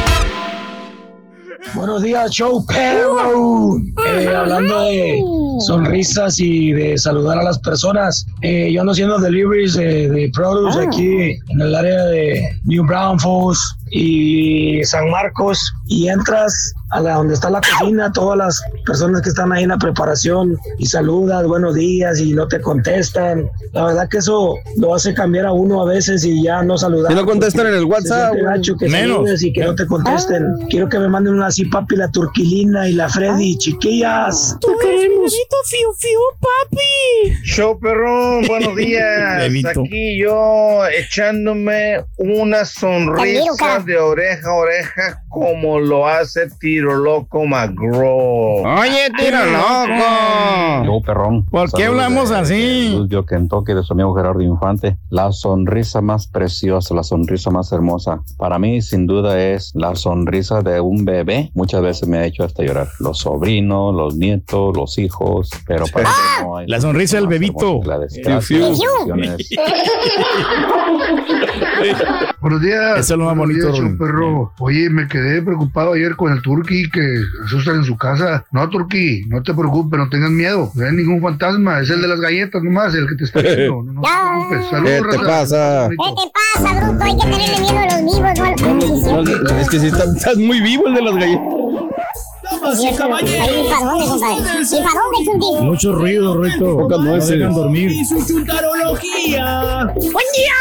Buenos días, show perro. Eh, hablando de sonrisas y de saludar a las personas, eh, yo ando haciendo deliveries de, de produce Ah. aquí en el área de New Braunfels y San Marcos y entras a la donde está la cocina, todas las personas que están ahí en la preparación y saludas, buenos días y no te contestan. La verdad que eso lo hace cambiar a uno a veces y ya no saludar. Si no contestan en el WhatsApp, siente gacho que menos. y que no te contesten. Quiero que me manden una así, papi, la Turquilina y la Freddy, chiquillas. Tú queremos. Fiu, fiu, papi. Show perrón, buenos días. Aquí yo echándome una sonrisa de oreja a oreja como lo hace Tiro Loco McGraw. Oye, Tiro Loco. Yo, perrón. ¿Por qué hablamos de- así? Louisville, Kentucky, de su amigo Gerardo Infante. La sonrisa más preciosa, la sonrisa más hermosa. Para mí, sin duda, es la sonrisa de un bebé. Muchas veces me ha hecho hasta llorar. Los sobrinos, los nietos, los hijos. Pero para mí no hay La sonrisa del bebito. la de Fiu, fiu. Buenos días. Eso es lo más bonito, perro. Oye, me quedé preocupado ayer con el Turqui que asustan en su casa. No, Turqui, no te preocupes, no tengas miedo. No hay ningún fantasma. Es el de las galletas nomás, el que te está viendo. No, no te preocupes. Saludos, ¿Qué te raza. pasa? ¿Qué te pasa, bruto? Hay que tenerle miedo a los vivos, ¿no? Es que sí está- estás muy vivo el de las galletas. Sí, sí, Ahí, ¿para dónde, compadre? ¿Y Chundi? Mucho ruido, Rito. Pocas No dejan dormir. Y su chuntarología. Buen día,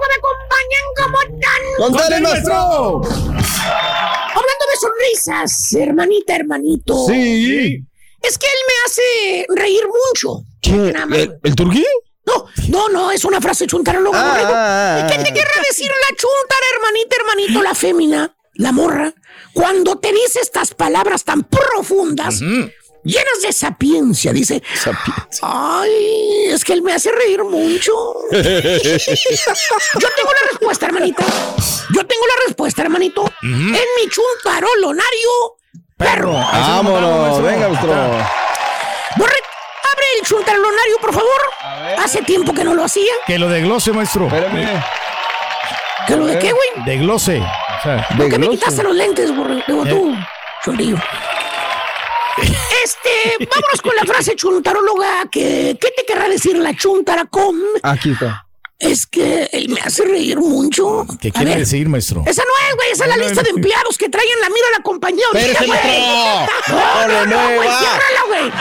que me acompañan como tan. ¡Contale, maestro! Hablando de sonrisas, hermanita, hermanito. Sí. Es que él me hace reír mucho. ¿Qué? ¿El, el turquí? No, no, no, es una frase chuntaróloga, Ah, ah, ah, ¿Qué te ah. querrá decir la chuntara, hermanita, hermanito, la fémina, la morra, cuando te dice estas palabras tan profundas, llenas de sapiencia? Dice, ay, es que él me hace reír mucho. Yo tengo la respuesta, hermanita. Yo tengo la respuesta, hermanito. En mi chuntarolonario, perro. Vámonos, venga, maestro. Borre, abre el chuntarolonario, por favor. Hace tiempo que no lo hacía. Que lo desglose, maestro. ¿Que lo de qué, güey? Desglose. ¿Por qué me quitaste los lentes, borre? Digo, tú, chundillo. Este, vámonos con la frase chuntaróloga. Que, ¿Qué te querrá decir la chuntara con? Aquí está. Es que él me hace reír mucho. ¿Qué quiere decir, maestro? Esa no es, güey. Esa es la No, no, lista de no. empleados que traen la mira a la compañía. ahorita, güey. No, No le no, no, güey. mueva. Ciérrala, güey.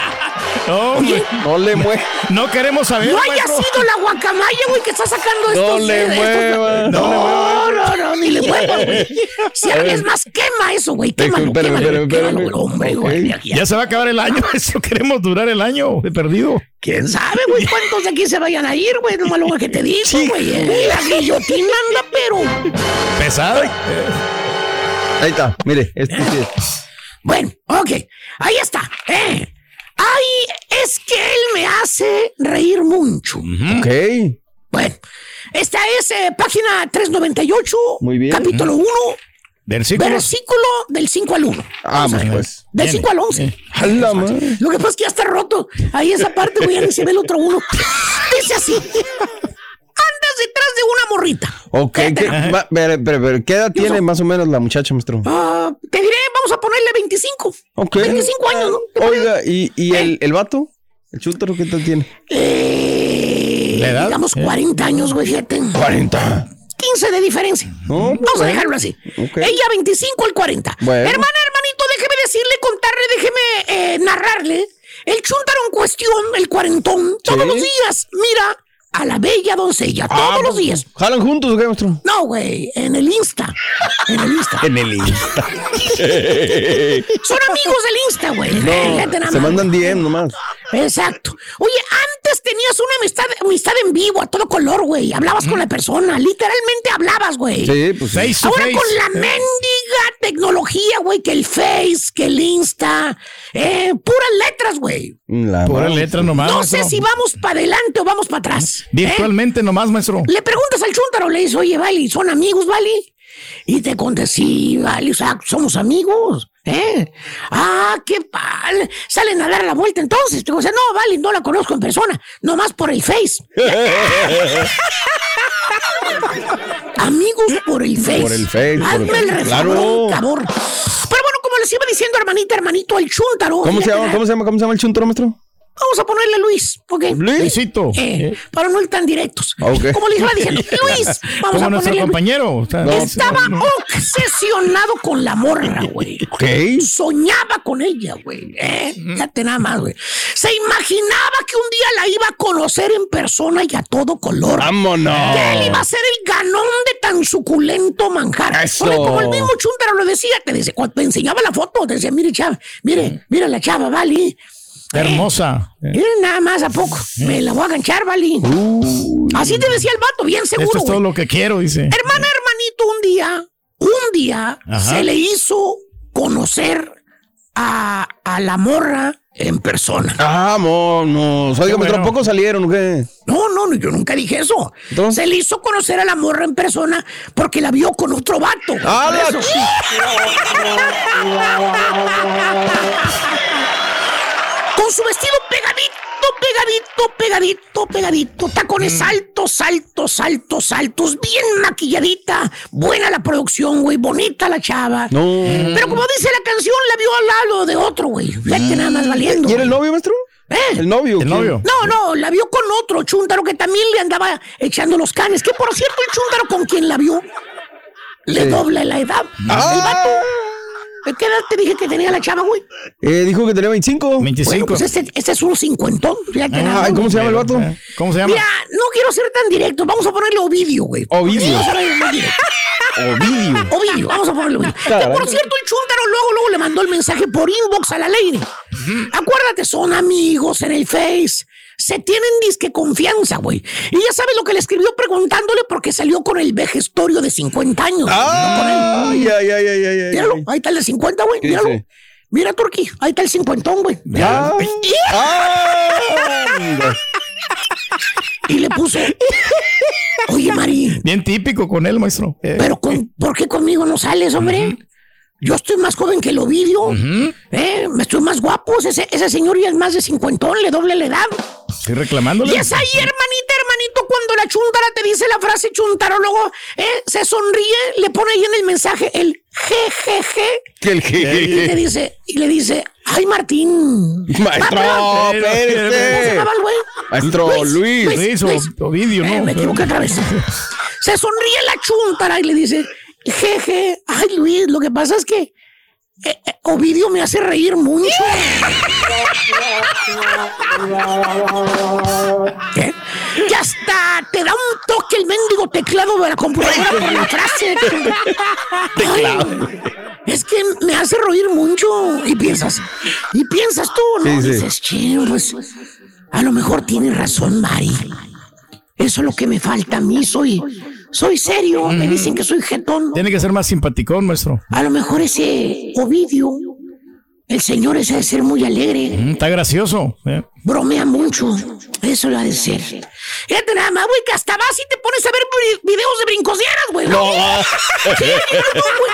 No, Oye, No le mueve. no queremos saber. no haya sido la guacamaya, güey, que está sacando No le eh, estos- mueva. No, no, no, ni le mueva, güey. Si es más, quema eso, güey. Quémalo, quémalo, quémalo, hombre, güey. Ya se va a acabar el año, maestro. Queremos durar el año de perdido. ¿Quién sabe, güey, cuántos de aquí se vayan a ir, güey? No lo que te digo, güey. eh. La guillotina anda, pero... Pesado. Ahí está, mire, este sí es. Bueno, ok, ahí está. Eh. Ay, es que él me hace reír mucho. Ok. Bueno, esta es eh, página 398, Muy bien. capítulo 1, Versículo. versículo del 5 al 1. Vamos, pues. Del Viene. 5 al 11. A la madre. Lo que pasa es que ya está roto. Ahí esa parte, ni se ve el otro uno. Dice así. Andas detrás de una morrita. Ok, ¿qué, va- pero, pero, pero, ¿qué edad tiene más o menos la muchacha, maestro? Ah, te diré, vamos a ponerle 25. Ok. 25 años, ¿no? Oiga, ¿y, y el, el vato? ¿El chúntaro qué tal tiene? Eh, ¿La edad? Digamos Eh. 40 años, güey, fíjate. 40. 15 de diferencia. No, Vamos a dejarlo así. Ella 25 al 40. Bueno. Hermana, hermanito, déjeme decirle, contarle, déjeme eh, narrarle. El chúntaro en cuestión, el cuarentón, todos los días, mira a la bella doncella todos los días. ¿Jalan juntos o qué, maestro? No, güey, en el Insta. En el Insta. En el Insta. Son amigos del Insta, güey. No, se más, mandan güey. 10 nomás. Exacto. Oye, antes tenías una amistad, amistad en vivo, a todo color, güey. Hablabas con la persona, literalmente hablabas, güey. Sí, pues sí. Face to Ahora face. con la mendiga tecnología, güey, que el Face, que el Insta, eh, puras letras, güey. La Pura madre. letra nomás. No sé si vamos para adelante o vamos para atrás. ¿Eh? Virtualmente nomás, maestro. Le preguntas al chúntaro, le dices, oye, Vali, ¿son amigos, Vali? Y te contesta, sí, Vali, o sea, somos amigos, ¿eh? Ah, qué pal. Salen a dar la vuelta entonces. Te dice, no, Vali, no la conozco en persona, nomás por el Face. amigos por el Face. Por el Face, por Hazme el- el Claro. Pero bueno, como les iba diciendo, hermanita, hermanito, el chúntaro. ¿Cómo se llama? ¿Cómo se llama? ¿Cómo se llama el chuntaro, maestro? Vamos a ponerle Luis, ¿ok? Luisito. Eh, para no ir tan directos. Ah. Como les iba diciendo, Luis, vamos a nuestro ponerle. compañero. Estaba no. obsesionado con la morra, güey. Soñaba con ella, güey. ¿eh? Fíjate nada más, güey. Se imaginaba que un día la iba a conocer en persona y a todo color. ¡Vámonos! Que él iba a ser el ganón de tan suculento manjar. Eso. Porque como el mismo Chuntaro lo decía, te, dice, cuando te enseñaba la foto, te decía, mire, chava, mire, mira la chava, vale. Hermosa. Mire nada más a poco. Me la voy a ganchar, vale. Así te decía el vato, bien seguro. Esto es todo lo que quiero, dice. Hermana, hermanito, un día, un día Ajá. se le hizo conocer a, a la morra en persona. Vámonos. Oiga, Qué maestro, ¿a bueno. poco salieron o qué? No, no, no, yo nunca dije eso. Entonces. Se le hizo conocer a la morra en persona porque la vio con otro vato. ¡Ah. Con su vestido pegadito, pegadito, pegadito, pegadito. Tacones altos, altos, altos, altos. Bien maquilladita. Buena la producción, güey. Bonita la chava. No. Pero como dice la canción, la vio al lado de otro, güey. Fíjate nada más valiendo. ¿Y era el novio, maestro? ¿Eh? ¿El novio? El novio. No, no, la vio con otro chúntaro que también le andaba echando los canes. Que por cierto, el chúntaro con quien la vio le Sí. dobla la edad. Ah. El vato. ¿De qué edad te dije que tenía la chava, güey? Eh, dijo que tenía 25. 25. Bueno, pues este, este es un cincuentón. Fíjate nada Ay, más, ¿cómo se llama el vato? Eh, ¿Cómo se llama? Mira, no quiero ser tan directo. Vamos a ponerle Ovidio, güey. Ovidio. Vamos a ponerle. Ovidio. Ovidio, vamos a ponerle Ovidio. Que por cierto, el chúntaro luego, luego le mandó el mensaje por inbox a la lady. Acuérdate, son amigos en el Face. Se tienen disque confianza, güey. Y ya sabes lo que le escribió preguntándole porque salió con el vejestorio de 50 años. güey, no con él. Ay, ay, ay, ay, ay, ay. Míralo, ahí está el de 50, güey. ¿Qué Míralo. dice? Mira, Turki, ahí está el cincuentón, güey. Ya. Y le puso. Oye, Mari, Bien típico con él, maestro. Eh, pero con, ¿por qué conmigo no sales, hombre? Yo estoy más joven que el Ovidio. ¿eh? Me estoy más guapo. Ese, ese señor ya es más de cincuentón, le doble la edad. Estoy reclamándole. Y es ahí, hermanita, hermanito, cuando la chuntara te dice la frase chuntarólogo, ¿eh? se sonríe, le pone ahí en el mensaje el jejeje. Que el Y te que. dice, y le dice, ay Martín. Maestro, Ah, perdón. ¿Cómo se llamaba el güey? Maestro Luis. Luis o Ovidio, Eh, ¿no? me equivoqué otra vez. Se sonríe la chuntara y le dice, jeje, ay Luis, lo que pasa es que eh, eh, Ovidio me hace reír mucho. ¿Qué? Ya está, te da un toque el mendigo teclado de la computadora por la frase. Es que me hace reír mucho. Y piensas, y piensas tú, ¿no? Sí, sí. Dices, che, pues, a lo mejor tienes razón, Mari. Eso es lo que me falta a mí. Soy, soy serio. Me dicen que soy jetón. Tiene que ser más simpaticón, maestro. A lo mejor ese Ovidio, el señor ese de ser muy alegre, Mm, Está gracioso. eh. bromea mucho. Eso lo ha de ser. Fíjate nada más, güey, que hasta vas y te pones a ver vi- videos de brincosieras, güey. No. Sí, no, güey.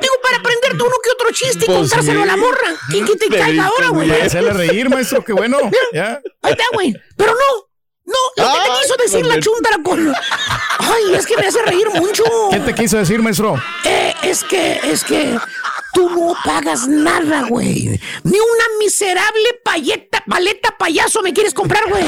Digo, para aprenderte uno que otro chiste y Pues contárselo sí. a la morra. ¿Quién que te caiga ahora, güey? Hacerle reír, maestro, qué bueno. Ya. Ahí está, güey. Pero no. No, lo que te decir la chuntara con. Ay, es que me hace reír mucho. ¿Qué te quiso decir, maestro? Eh, es que, es que tú no pagas nada, güey. Ni una miserable payeta, paleta payaso me quieres comprar, güey.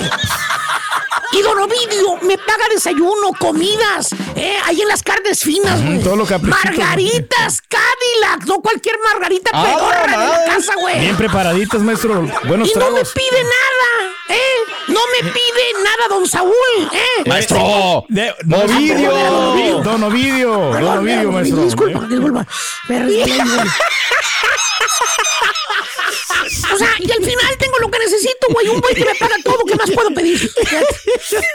Y Don Ovidio me paga desayuno, comidas, eh, ahí en las carnes finas, güey. todo lo caprichito. Margaritas, Cadillac, no cualquier margarita Ah, pedorra de la casa, güey. Bien preparaditas, maestro. Buenos y no me pide nada, ¿eh? No me pide nada, don Saúl, ¿eh? Maestro. De- Don Ovidio. Ovidio. Don Ovidio. Don Perdón, Ovidio, perdón, maestro. Disculpa, disculpa. Me güey. O sea, y al final tengo lo que necesito, güey. Un güey que me paga todo. ¿Qué más puedo pedir?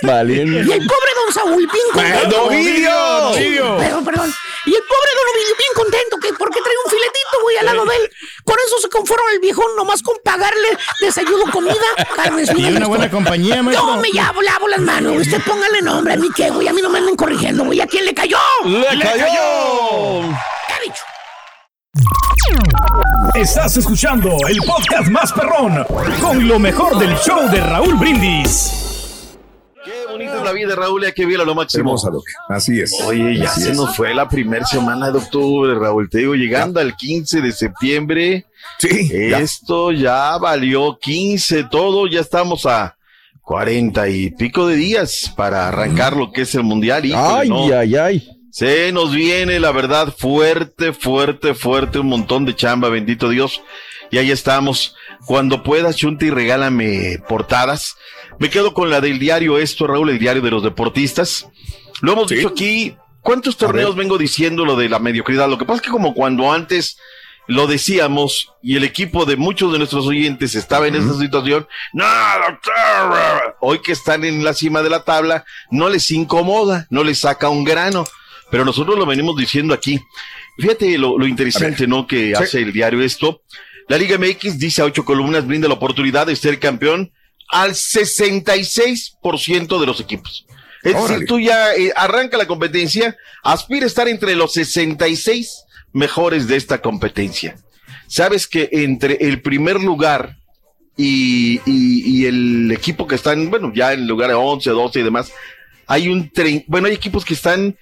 Valiendo. Y el pobre don Saúl, bien contento. Don Ovidio. Perdón, perdón. Y el pobre don Ovidio, bien contento, que porque trae un filetito, güey, al lado de él. Con eso se conforma el viejón, nomás con pagarle desayuno, comida, carnes Y una buena compañía, maestro. Yo me llavo, lavo las manos. Usted póngale nombre a mí, ¿qué, güey? A mí no me anden corrigiendo, güey. ¿A quién le cayó? ¡Le cayó! ¿Qué ha dicho? Estás escuchando el podcast más perrón con lo mejor del show de Raúl Brindis. Qué bonita es la vida, Raúl, y qué bien lo máximo. Hermosa, Doc. Así es. Oye, ya Así se es. nos fue la primera semana de octubre, Raúl. Te digo, llegando al 15 de septiembre. Sí. ya. Esto ya valió 15, todo. Ya estamos a 40 y pico de días para arrancar lo que es el mundial. Híjole, Ay, no. ay, ay. Se nos viene, la verdad, fuerte, fuerte, fuerte, un montón de chamba, bendito Dios. Y ahí estamos. Cuando puedas, Chunti, regálame portadas. Me quedo con la del diario esto, Raúl, el diario de los deportistas. Lo hemos dicho aquí. ¿Cuántos torneos vengo diciendo lo de la mediocridad? Lo que pasa es que como cuando antes lo decíamos y el equipo de muchos de nuestros oyentes estaba en esa situación, no, doctor, hoy que están en la cima de la tabla, no les incomoda, no les saca un grano, pero nosotros lo venimos diciendo aquí. Fíjate lo, lo interesante, ¿no? Que hace el diario esto. La Liga MX dice a ocho columnas, brinda la oportunidad de ser campeón al 66% de los equipos. Es Órale. decir, tú ya eh, arranca la competencia, aspira a estar entre los 66 mejores de esta competencia. Sabes que entre el primer lugar y, y- y el equipo que están, bueno, ya en lugar de 11, 12 y demás, hay un, bueno, hay equipos que están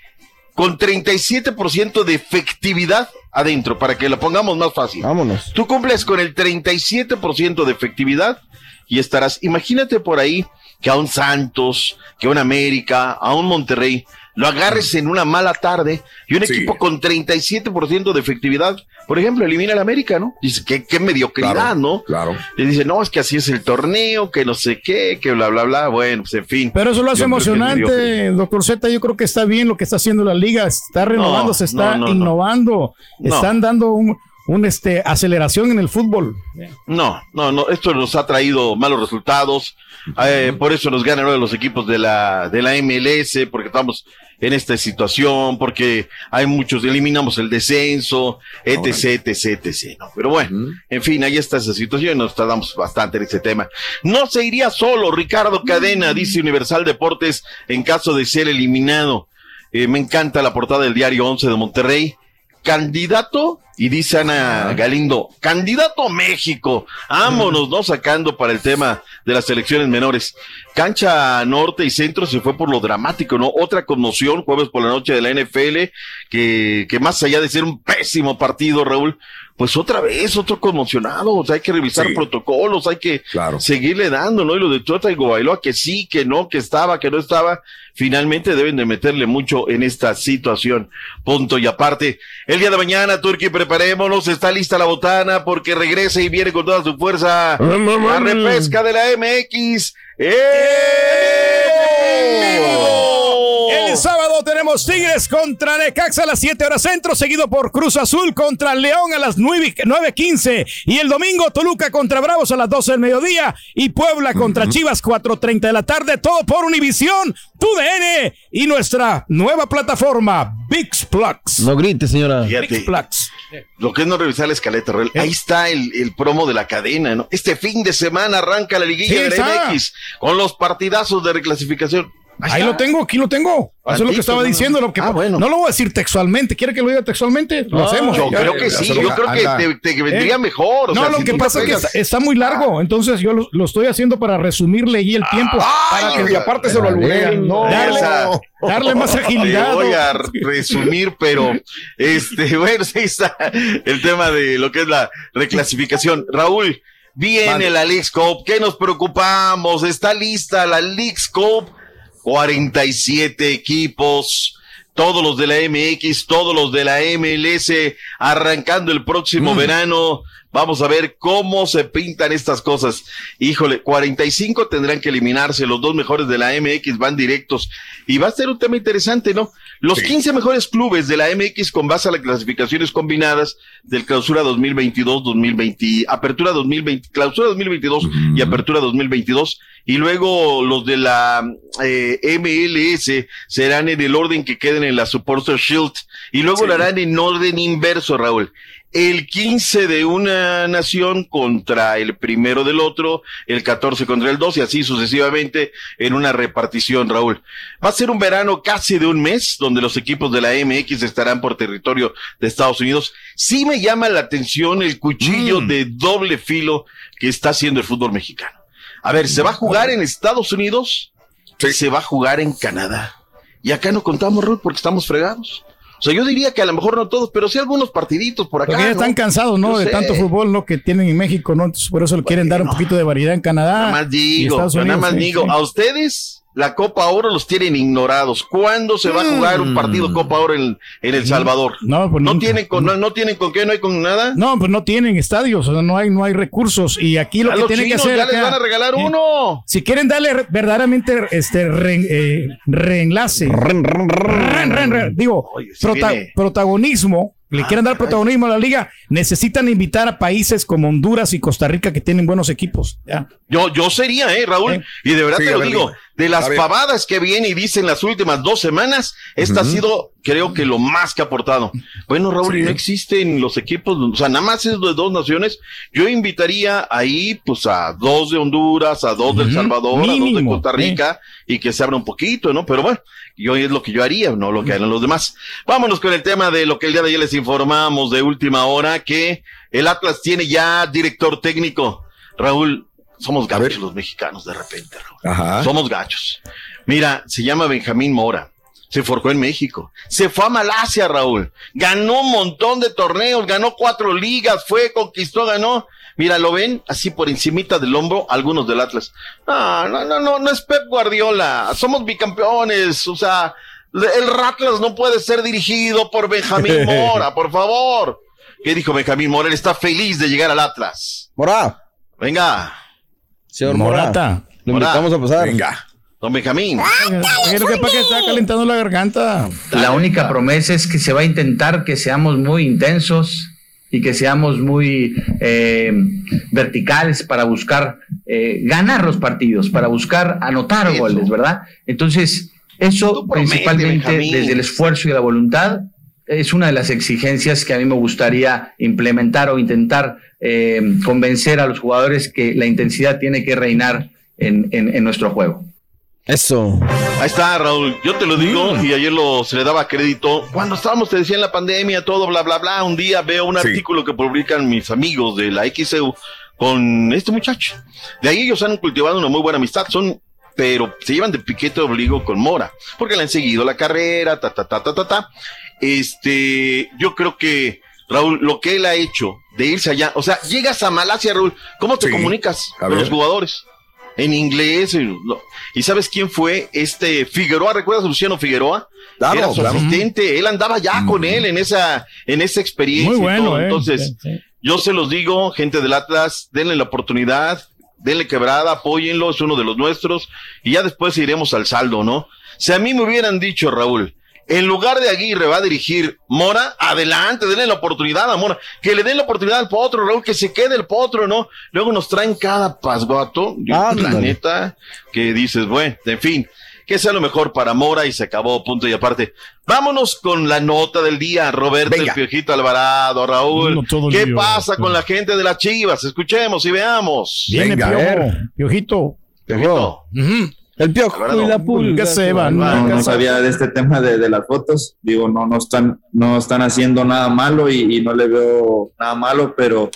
con 37% de efectividad adentro, para que lo pongamos más fácil. Vámonos. Tú cumples con el 37% de efectividad y estarás, imagínate por ahí que a un Santos, que a un América, a un Monterrey, lo agarres en una mala tarde y un Sí. equipo con 37% de efectividad, por ejemplo, elimina al América, ¿no? Dice, qué, qué mediocridad, Claro, ¿no? Claro. Y dice, no, es que así es el torneo, que no sé qué, que bla, bla, bla. Bueno, pues en fin. Pero eso lo hace emocionante, doctor Z. Yo creo que está bien lo que está haciendo la liga. Está renovando, No, se está no, no, no. innovando. No. Están dando un, un, este, aceleración en el fútbol. No, no, no, esto nos ha traído malos resultados, eh, por eso nos ganan los equipos de la, de la MLS, porque estamos en esta situación, porque hay muchos, eliminamos el descenso, etc, etc, etc. ¿no? Pero bueno, en fin, ahí está esa situación, nos tardamos bastante en ese tema. No se iría solo, Ricardo Cadena, dice Universal Deportes, en caso de ser eliminado. Eh, me encanta la portada del diario 11 de Monterrey. Candidato, y dice Ana Galindo, candidato a México. Vámonos, ¿no? Sacando para el tema de las elecciones menores. Cancha norte y centro se fue por lo dramático, ¿no? Otra conmoción, jueves por la noche de la NFL, que, que más allá de ser un pésimo partido, Raúl, pues otra vez, otro conmocionado. O sea, hay que revisar Sí. protocolos, hay que Claro. seguirle dando, ¿no? Y lo de Tota y Bailoa, que sí, que no, que estaba, que no estaba, finalmente deben de meterle mucho en esta situación. Punto y aparte. El día de mañana, Turquía, preparémonos, está lista la botana porque regresa y viene con toda su fuerza la repesca de la MX. ¡Eh! El sábado tenemos Tigres contra Necaxa a las 7 horas centro, seguido por Cruz Azul contra León a las 9 9.15. Y el domingo Toluca contra Bravos a las 12 del mediodía y Puebla contra Chivas 4.30 de la tarde. Todo por Univisión, TUDN y nuestra nueva plataforma VIX Plus. No grite, señora. Fíjate, VIX Plus. lo que es no revisar la escaleta, Raúl. Ahí está el, el promo de la cadena, ¿no? Este fin de semana arranca la liguilla Sí, de la está. MX con los partidazos de reclasificación. Ahí lo tengo, aquí lo tengo. Eso es lo que estaba no, no. diciendo. Lo que, Ah, bueno. No lo voy a decir textualmente. ¿Quiere que lo diga textualmente? Lo Ah, hacemos. Yo Ya. creo que sí, yo creo que te, te vendría ¿Eh? mejor. o no, sea, lo si que pasa es que está, está muy largo, entonces yo lo, lo estoy haciendo para resumirle ahí el tiempo. para Ay, que- y aparte se lo alburean. No, darle, esa- darle más Te agilidad. voy ¿no? a resumir, pero este, bueno, sí está el tema de lo que es la reclasificación. Raúl, Viene la League Cup. ¿Qué nos preocupamos? Está lista la League Cup. 47 equipos. Todos los de la MX, todos los de la MLS, arrancando el próximo Mm. verano. Vamos a ver cómo se pintan estas cosas. Híjole, 45 tendrán que eliminarse. Los dos mejores de la MX van directos. Y va a ser un tema interesante, ¿no? Los 15 mejores clubes de la MX con base a las clasificaciones combinadas del clausura 2022-2020, apertura 2020, clausura 2022 y apertura 2022. Y luego los de la eh, MLS serán en el orden que queden en la Supporter Shield. Y luego lo harán en orden inverso, Raúl el 15 de una nación contra el primero del otro, el 14 contra el 2 y así sucesivamente en una repartición, Raúl. Va a ser un verano casi de un mes donde los equipos de la MX estarán por territorio de Estados Unidos. Sí me llama la atención el cuchillo de doble filo que está haciendo el fútbol mexicano. A ver, ¿se va a jugar en Estados Unidos? Se va a jugar en Canadá. Y acá no contamos, Raúl, porque estamos fregados. Sea, yo diría que a lo mejor no todos, pero sí algunos partiditos por acá. Porque ya ¿no? están cansados, ¿no? Yo de sé. tanto fútbol, ¿no? Que tienen en México, ¿no? Entonces, por eso le quieren dar un poquito de variedad en Canadá. Nada más y digo, Estados nada Unidos, más sí, digo, sí. a ustedes la Copa Oro los tienen ignorados. ¿Cuándo se va a jugar un partido Copa Oro en, en El Salvador? No, pues ¿No tienen con, no, no tienen con qué, no hay con nada? No, pues no tienen estadios, o sea, no hay, no hay recursos. Y aquí lo A que los tienen que hacer. ya les acá- van a regalar eh, uno. Si quieren darle verdaderamente este re- eh, reenlace, ren, ren, ren, digo, sí prota- viene. protagonismo, le quieren dar protagonismo a la liga, necesitan invitar a países como Honduras y Costa Rica que tienen buenos equipos. Ya. Yo, yo sería, eh, Raúl. Y de verdad Sí, te lo ver, digo. De las pavadas que viene y dicen las últimas dos semanas, esta ha sido, creo que lo más que ha aportado. Bueno, Raúl, y no existen los equipos, o sea, nada más es de dos naciones. Yo invitaría ahí, pues, a dos de Honduras, a dos del Ujú. Salvador, a dos de Costa Rica, y que se abra un poquito, ¿no? Pero bueno, yo es lo que yo haría, no lo que hagan los demás. Vámonos con el tema de lo que el día de ayer les informamos de última hora, que el Atlas tiene ya director técnico. Raúl, somos gachos los mexicanos de repente, Raúl. Somos gachos. Mira, se llama Benjamín Mora. Se forjó en México. Se fue a Malasia, Raúl. Ganó un montón de torneos, ganó cuatro ligas, fue, conquistó, ganó. Mira, lo ven así por encimita del hombro algunos del Atlas. No, no, no, no, no es Pep Guardiola. Somos bicampeones. O sea, el Atlas no puede ser dirigido por Benjamín Mora, por favor. ¿Qué dijo Benjamín Mora? Él está feliz de llegar al Atlas. Mora. Venga. Señor Morata. Mora. Lo invitamos a pasar. Venga. Don Benjamín. Creo que para que está calentando la garganta. La única promesa es que se va a intentar que seamos muy intensos y que seamos muy eh, verticales para buscar eh, ganar los partidos, para buscar anotar goles, ¿verdad? Entonces, eso principalmente Benjamín. desde el esfuerzo y la voluntad es una de las exigencias que a mí me gustaría implementar o intentar eh, convencer a los jugadores que la intensidad tiene que reinar en- en- en nuestro juego. Eso. Ahí está, Raúl. Yo te lo digo, y ayer lo, se le daba crédito. Cuando estábamos, te decía, en la pandemia, todo, bla, bla, bla. Un día veo un artículo que publican mis amigos de la XEU con este muchacho. De ahí ellos han cultivado una muy buena amistad. Son, pero se llevan de piquete de obligo con Mora, porque le han seguido la carrera, ta, ta, ta, ta, ta, ta. Este, yo creo que, Raúl, lo que él ha hecho de irse allá, o sea, llegas a Malasia, Raúl, ¿cómo te comunicas a con los jugadores? En inglés. y lo- ¿Y sabes quién fue? Este Figueroa, ¿recuerdas a Luciano Figueroa? Claro, Era su claro. asistente, él andaba ya con él en esa, en esa experiencia. Muy y bueno, todo. eh. Entonces, sí. yo se los digo, gente del Atlas, denle la oportunidad, denle quebrada, apóyenlo, es uno de los nuestros, y ya después iremos al saldo, ¿no? Si a mí me hubieran dicho, Raúl, en lugar de Aguirre va a dirigir Mora, adelante, denle la oportunidad a Mora, que le den la oportunidad al potro, Raúl, que se quede el potro, ¿no? Luego nos traen cada pasguato, Ah, la neta, que dices, bueno, en fin, que sea lo mejor para Mora y se acabó, punto y aparte. Vámonos con la nota del día, Roberto el Piojito Alvarado, Raúl. No, ¿Qué lío. pasa con la gente de las Chivas? Escuchemos y veamos. Viene Piojo, Piojito. Piojito. El piojo y la pulga. Que se van. No, no sabía de este tema de, de las fotos. Digo, no, no están, no están haciendo nada malo y, y no le veo nada malo, pero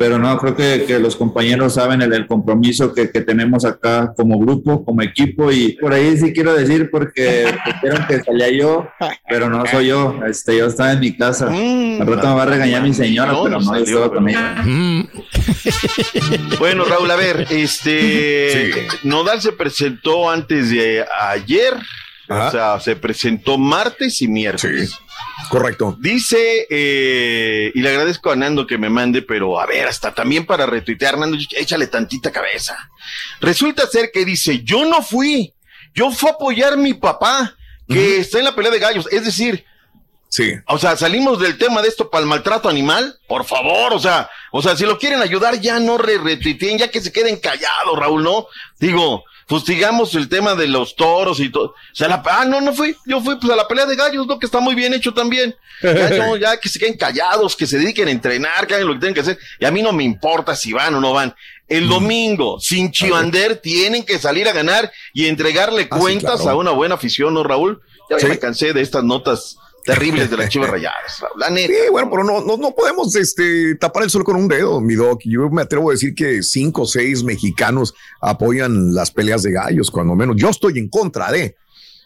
pero no, creo que, que los compañeros saben el, el compromiso que, que, tenemos acá como grupo, como equipo, y por ahí sí quiero decir, porque dijeron que salía yo, pero no soy yo, este, yo estaba en mi casa. Mm. Al rato me va a regañar mi señora, No, pero no no, yo salió, estaba con ella. Bueno, Raúl, a ver, este. Nodal se presentó antes de ayer. O sea, se presentó martes y miércoles. Correcto. Dice, eh, y le agradezco a Nando que me mande, pero a ver, hasta también para retuitear, Nando, échale tantita cabeza. Resulta ser que dice, yo no fui, yo fui a apoyar a mi papá, que está en la pelea de gallos. Es decir, Sí. o sea, salimos del tema de esto para el maltrato animal, por favor, o sea, o sea, si lo quieren ayudar, ya no re retuiteen, ya que se queden callados, Raúl, ¿no? Digo, fustigamos el tema de los toros y todo. O sea, la, ah, no, no fui, yo fui pues a la pelea de gallos, ¿no? Que está muy bien hecho también. Ya, no, ya que se queden callados, que se dediquen a entrenar, que hagan lo que tienen que hacer. Y a mí no me importa si van o no van. El domingo, sin chivander, tienen que salir a ganar y entregarle Ah, sí, cuentas claro. a una buena afición, ¿no, Raúl? Ya Sí. me cansé de estas notas terribles de las chivas rayadas. La neta. Sí, bueno, pero no, no, no podemos este, tapar el sol con un dedo, mi doc. Yo me atrevo a decir que cinco o seis mexicanos apoyan las peleas de gallos, cuando menos. Yo estoy en contra de.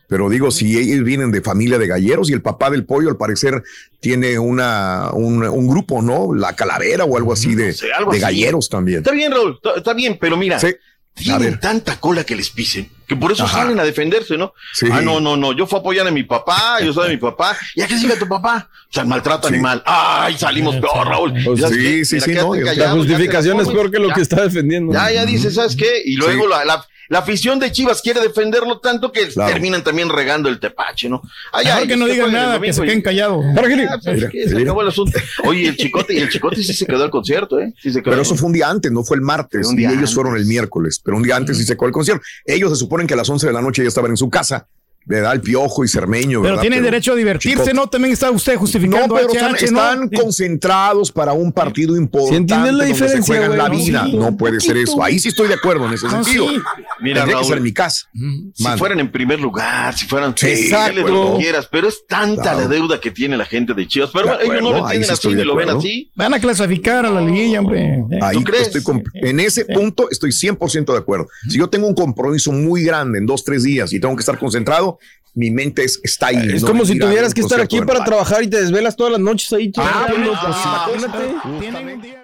Pero digo, si ellos vienen de familia de galleros y el papá del pollo al parecer tiene una, un, un grupo, ¿no? La calavera o algo así de, sé, algo de así. galleros también. Está bien, Raúl, está, está bien, pero mira, Sí. Tienen tanta cola que les pisen, que por eso Ajá. salen a defenderse, ¿no? Sí. Ah, no, no, no, yo fui a apoyar a mi papá, yo soy de mi papá, ¿ya qué sigue tu papá? O sea, el maltrato Sí. animal. Ay, salimos peor, Raúl. Pues ¿Y sabes sí, sí, sí, no, La justificación es peor que lo ya. que está defendiendo. Ya, ya dice, ¿sabes qué? Y luego la, la, la afición de Chivas quiere defenderlo tanto que Claro. terminan también regando el tepache, ¿no? Ay, Mejor ay, que no digan nada, que se queden callados. Ah, pues, Mira, que se acabó el asunto. Oye, el chicote, y el chicote sí se quedó al concierto, ¿eh? Sí se quedó. Pero eso fue un día antes, no fue el martes. Y ellos antes. fueron el miércoles, pero un día antes sí se acabó el concierto. Ellos se suponen que a las 11 de la noche ya estaban en su casa. ¿Verdad? El piojo y Cermeño. Pero tienen derecho a divertirse, Chicote. ¿no? También está usted No, justificando pero HH, están, ¿no? concentrados para un partido importante. entiendes la donde se diferencia, juegan güey? la No, vida. sí. No puede ser eso. Ahí sí estoy de acuerdo en ese No, sentido. sí. Mira, Tendría que Raúl. ser en mi casa. Si fueran en primer lugar, si fueran Sí, lo exacto. que quieras, pero es tanta Claro. la deuda que tiene la gente de Chivas. Pero De bueno, ellos no acuerdo, lo sí así ni lo ven acuerdo. así. Van a clasificar a la liguilla, hombre. Eh. Ahí ¿Tú crees? estoy en ese punto estoy 100% de acuerdo. Si yo tengo un compromiso muy grande en dos, tres días y tengo que estar concentrado, mi mente es, está ahí. Es no como si tuvieras que estar aquí para trabajar y te desvelas todas las noches ahí. Ah, pues, Ah, imagínate.